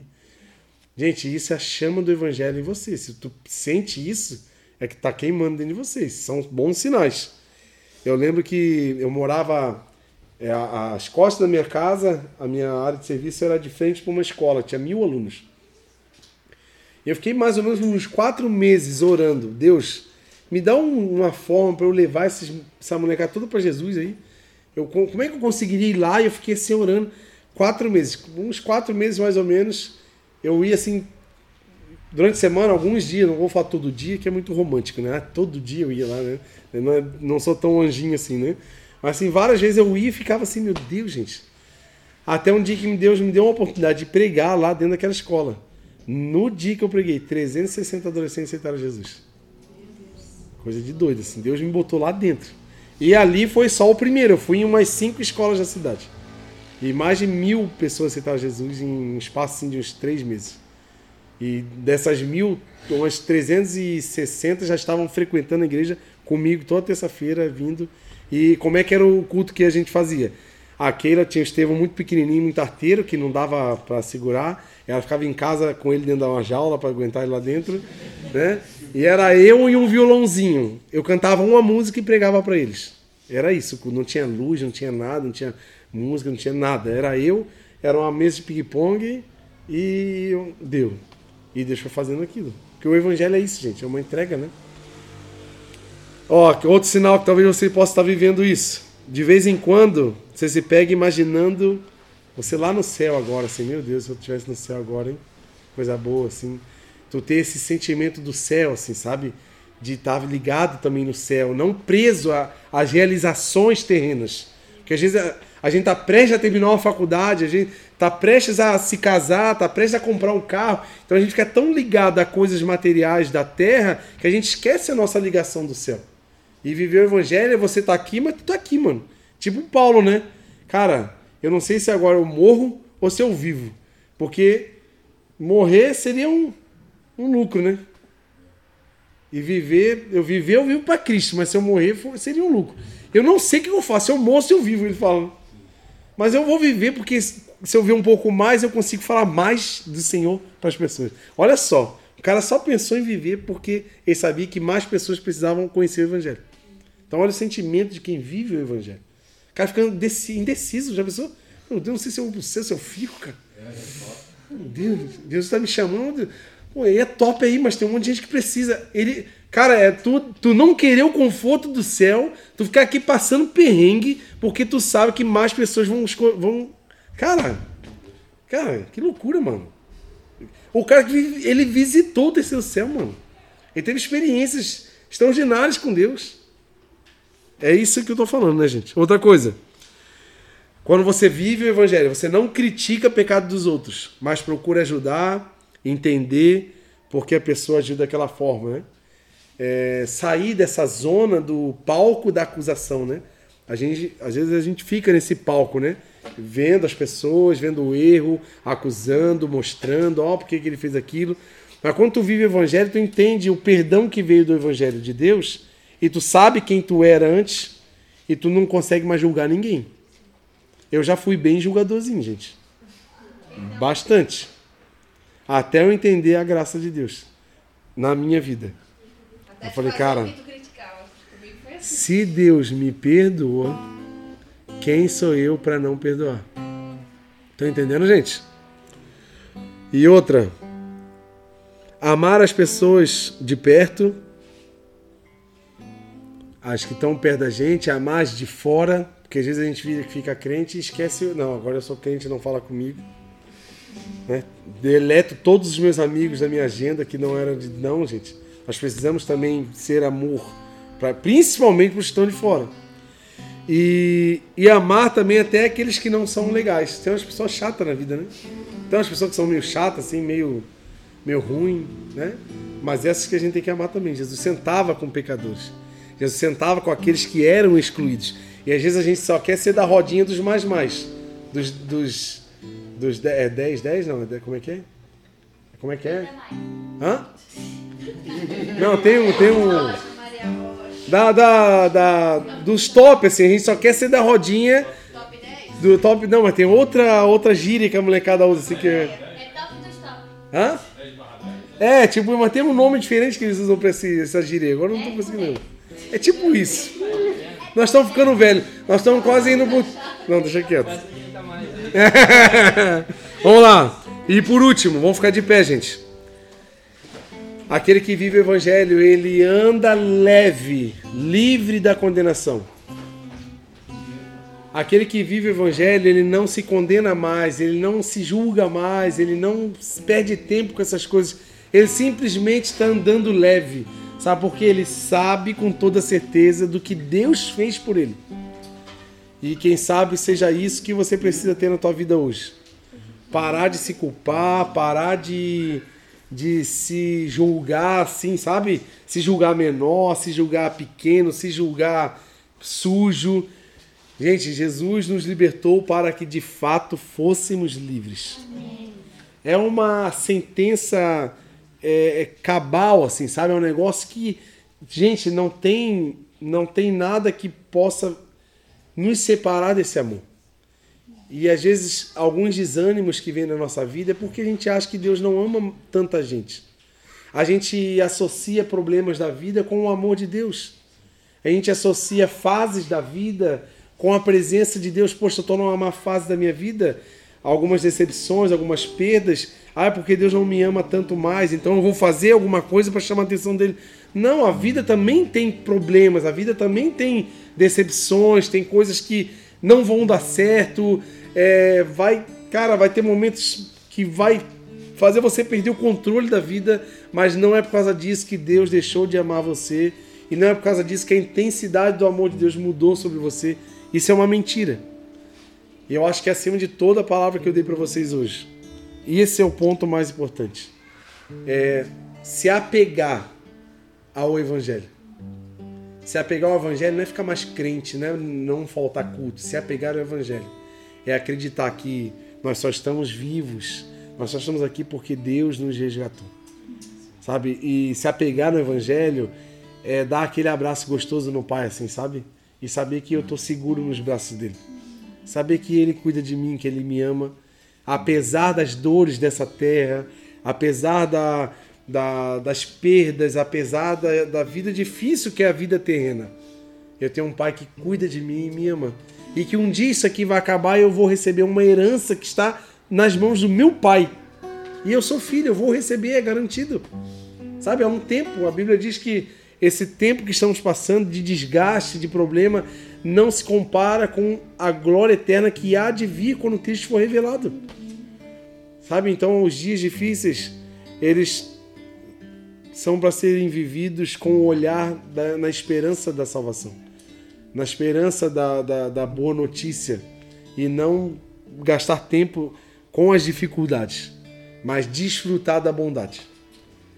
Gente, isso é a chama do evangelho em você. Se tu sente isso, é que tá queimando dentro de você. Isso São bons sinais. Eu lembro que eu morava é, às costas da minha casa, a minha área de serviço era de frente para uma escola, tinha mil alunos. Eu fiquei mais ou menos uns quatro meses orando. Deus, me dá um- uma forma para eu levar esses, essa molecada toda para Jesus aí. Eu, como é que eu conseguiria ir lá? E eu fiquei assim orando quatro meses. Uns quatro meses mais ou menos. Eu ia assim, durante a semana, alguns dias, não vou falar todo dia, que é muito romântico, né? Todo dia eu ia lá, né? Eu não, é- não sou tão anjinho assim, né? Mas assim, várias vezes eu ia e ficava assim, meu Deus, gente. Até um dia que Deus me deu uma oportunidade de pregar lá dentro daquela escola. No dia que eu preguei, 360 adolescentes aceitaram Jesus. Coisa de doido, assim. Deus me botou lá dentro. E ali foi só o primeiro. Eu fui em umas cinco escolas da cidade. E mais de mil pessoas aceitaram Jesus em um espaço assim, de uns três meses. E dessas mil, umas 360 já estavam frequentando a igreja comigo toda terça-feira, vindo. E como é que era o culto que a gente fazia? A Keila tinha o Estevão muito pequenininho, muito arteiro, que não dava para segurar. Ela ficava em casa com ele dentro de uma jaula para aguentar ele lá dentro, né? E era eu e um violãozinho. Eu cantava uma música e pregava para eles. Era isso, não tinha luz, não tinha nada, não tinha música, não tinha nada. Era eu, era uma mesa de ping-pong e eu- deu. E deixou fazendo aquilo. Porque o evangelho é isso, gente, é uma entrega, né? Ó, outro sinal que talvez você possa estar vivendo isso. De vez em quando, você se pega imaginando você lá no céu agora, assim, meu Deus, se eu estivesse no céu agora, hein? Coisa boa, assim. Tu ter esse sentimento do céu, assim, sabe? De estar ligado também no céu, não preso às realizações terrenas. Porque às vezes a, a gente tá prestes a terminar uma faculdade, a gente tá prestes a se casar, tá prestes a comprar um carro. Então a gente fica tão ligado a coisas materiais da terra que a gente esquece a nossa ligação do céu. E viver o evangelho é você tá aqui, mas tu tá aqui, mano. Tipo o Paulo, né? Cara, eu não sei se agora eu morro ou se eu vivo. Porque morrer seria um, um lucro, né? E viver, eu viver, eu vivo para Cristo, mas se eu morrer, seria um lucro. Eu não sei o que eu faço, eu morro, se eu vivo, ele fala. Mas eu vou viver porque se eu ver um pouco mais, eu consigo falar mais do Senhor para as pessoas. Olha só, o cara só pensou em viver porque ele sabia que mais pessoas precisavam conhecer o Evangelho. Então olha o sentimento de quem vive o Evangelho. O cara ficando deci- indeciso, já pensou? Meu Deus, não sei se eu vou se eu fico, cara. Meu Deus, Deus está me chamando. Pô, aí é top aí, mas tem um monte de gente que precisa. Ele, cara, é tu, tu não querer o conforto do céu, tu ficar aqui passando perrengue, porque tu sabe que mais pessoas vão. vão... Cara, cara, que loucura, mano. O cara que ele visitou o terceiro céu, mano. Ele teve experiências extraordinárias com Deus. É isso que eu tô falando, né, gente? Outra coisa. Quando você vive o evangelho, você não critica o pecado dos outros, mas procura ajudar, entender porque a pessoa agiu daquela forma, né? É, sair dessa zona do palco da acusação, né? A gente, às vezes a gente fica nesse palco, né? Vendo as pessoas, vendo o erro, acusando, mostrando, ó, por que que ele fez aquilo. Mas quando tu vive o evangelho, tu entende o perdão que veio do evangelho de Deus e tu sabe quem tu era antes e tu não consegue mais julgar ninguém. Eu já fui bem julgadorzinho, gente. Bastante. Até eu entender a graça de Deus na minha vida. Até Eu falei, cara, assim. Se Deus me perdoa, quem sou eu para não perdoar? Estão entendendo, gente? E outra, amar as pessoas de perto, as que estão perto da gente, amar as de fora, porque às vezes a gente fica- fica crente e esquece, não, agora eu sou crente, não fala comigo. Né? Deleto todos os meus amigos da minha agenda que não era de. Não, gente. Nós precisamos também ser amor, pra, principalmente para os que estão de fora. E, e amar também até aqueles que não são legais. Tem umas pessoas chatas na vida, né? Tem umas pessoas que são meio chatas, assim, meio, meio ruim, né? Mas essas que a gente tem que amar também. Jesus sentava com pecadores. Jesus sentava com aqueles que eram excluídos. E às vezes a gente só quer ser da rodinha dos mais mais. Dos, dos, dos de- é 10, 10 não, é como é que é? Como é que é? Hã? Não, tem um. Tem um da, da, da, dos top, assim, a gente só quer ser da rodinha Top 10? do top. Não, mas tem outra, outra gíria que a molecada usa, assim, que. É top dos top. Hã? É, tipo, mas tem um nome diferente que eles usam pra esse, essa gíria. Agora eu não tô conseguindo. É tipo isso. Nós estamos ficando velhos. Nós estamos quase indo pro. Não, deixa quieto. vamos lá. E por último, vamos ficar de pé, gente. Aquele que vive o evangelho, ele anda leve, livre da condenação. Aquele que vive o evangelho, ele não se condena mais, ele não se julga mais, ele não perde tempo com essas coisas. Ele simplesmente está andando leve. Sabe por quê? Ele sabe com toda certeza do que Deus fez por ele. E quem sabe seja isso que você precisa ter na tua vida hoje. Parar de se culpar, parar de, de se julgar assim, sabe? Se julgar menor, se julgar pequeno, se julgar sujo. Gente, Jesus nos libertou para que de fato fôssemos livres. É uma sentença é, é, cabal, assim, sabe? É um negócio que, gente, não tem, não tem nada que possa nos separar desse amor. E às vezes alguns desânimos que vêm na nossa vida é porque a gente acha que Deus não ama tanta gente. A gente associa problemas da vida com o amor de Deus. A gente associa fases da vida com a presença de Deus. Poxa, eu estou numa má fase da minha vida, algumas decepções, algumas perdas. Ah, é porque Deus não me ama tanto mais, então eu vou fazer alguma coisa para chamar a atenção dele. Não, a vida também tem problemas, a vida também tem decepções, tem coisas que não vão dar certo. É, vai, cara, vai ter momentos que vai fazer você perder o controle da vida, mas não é por causa disso que Deus deixou de amar você e não é por causa disso que a intensidade do amor de Deus mudou sobre você. Isso é uma mentira. E eu acho que é acima de toda a palavra que eu dei para vocês hoje. E esse é o ponto mais importante. É se apegar ao evangelho. Se apegar ao evangelho não é ficar mais crente, não é não faltar culto. Se apegar ao evangelho é acreditar que nós só estamos vivos, nós só estamos aqui porque Deus nos resgatou. Sabe? E se apegar no evangelho é dar aquele abraço gostoso no pai, assim, sabe? E saber que eu tô seguro nos braços dele. Saber que ele cuida de mim, que ele me ama, apesar das dores dessa terra, apesar da, da- das perdas, apesar da, da vida difícil que é a vida terrena. Eu tenho um pai que cuida de mim e me ama. E que um dia isso aqui vai acabar e eu vou receber uma herança que está nas mãos do meu pai. E eu sou filho, eu vou receber, é garantido. Sabe, há um tempo, a Bíblia diz que esse tempo que estamos passando de desgaste, de problema, não se compara com a glória eterna que há de vir quando Cristo for revelado. Sabe, então os dias difíceis, eles são para serem vividos com o olhar da- na esperança da salvação, na esperança da, da, da boa notícia e não gastar tempo com as dificuldades, mas desfrutar da bondade.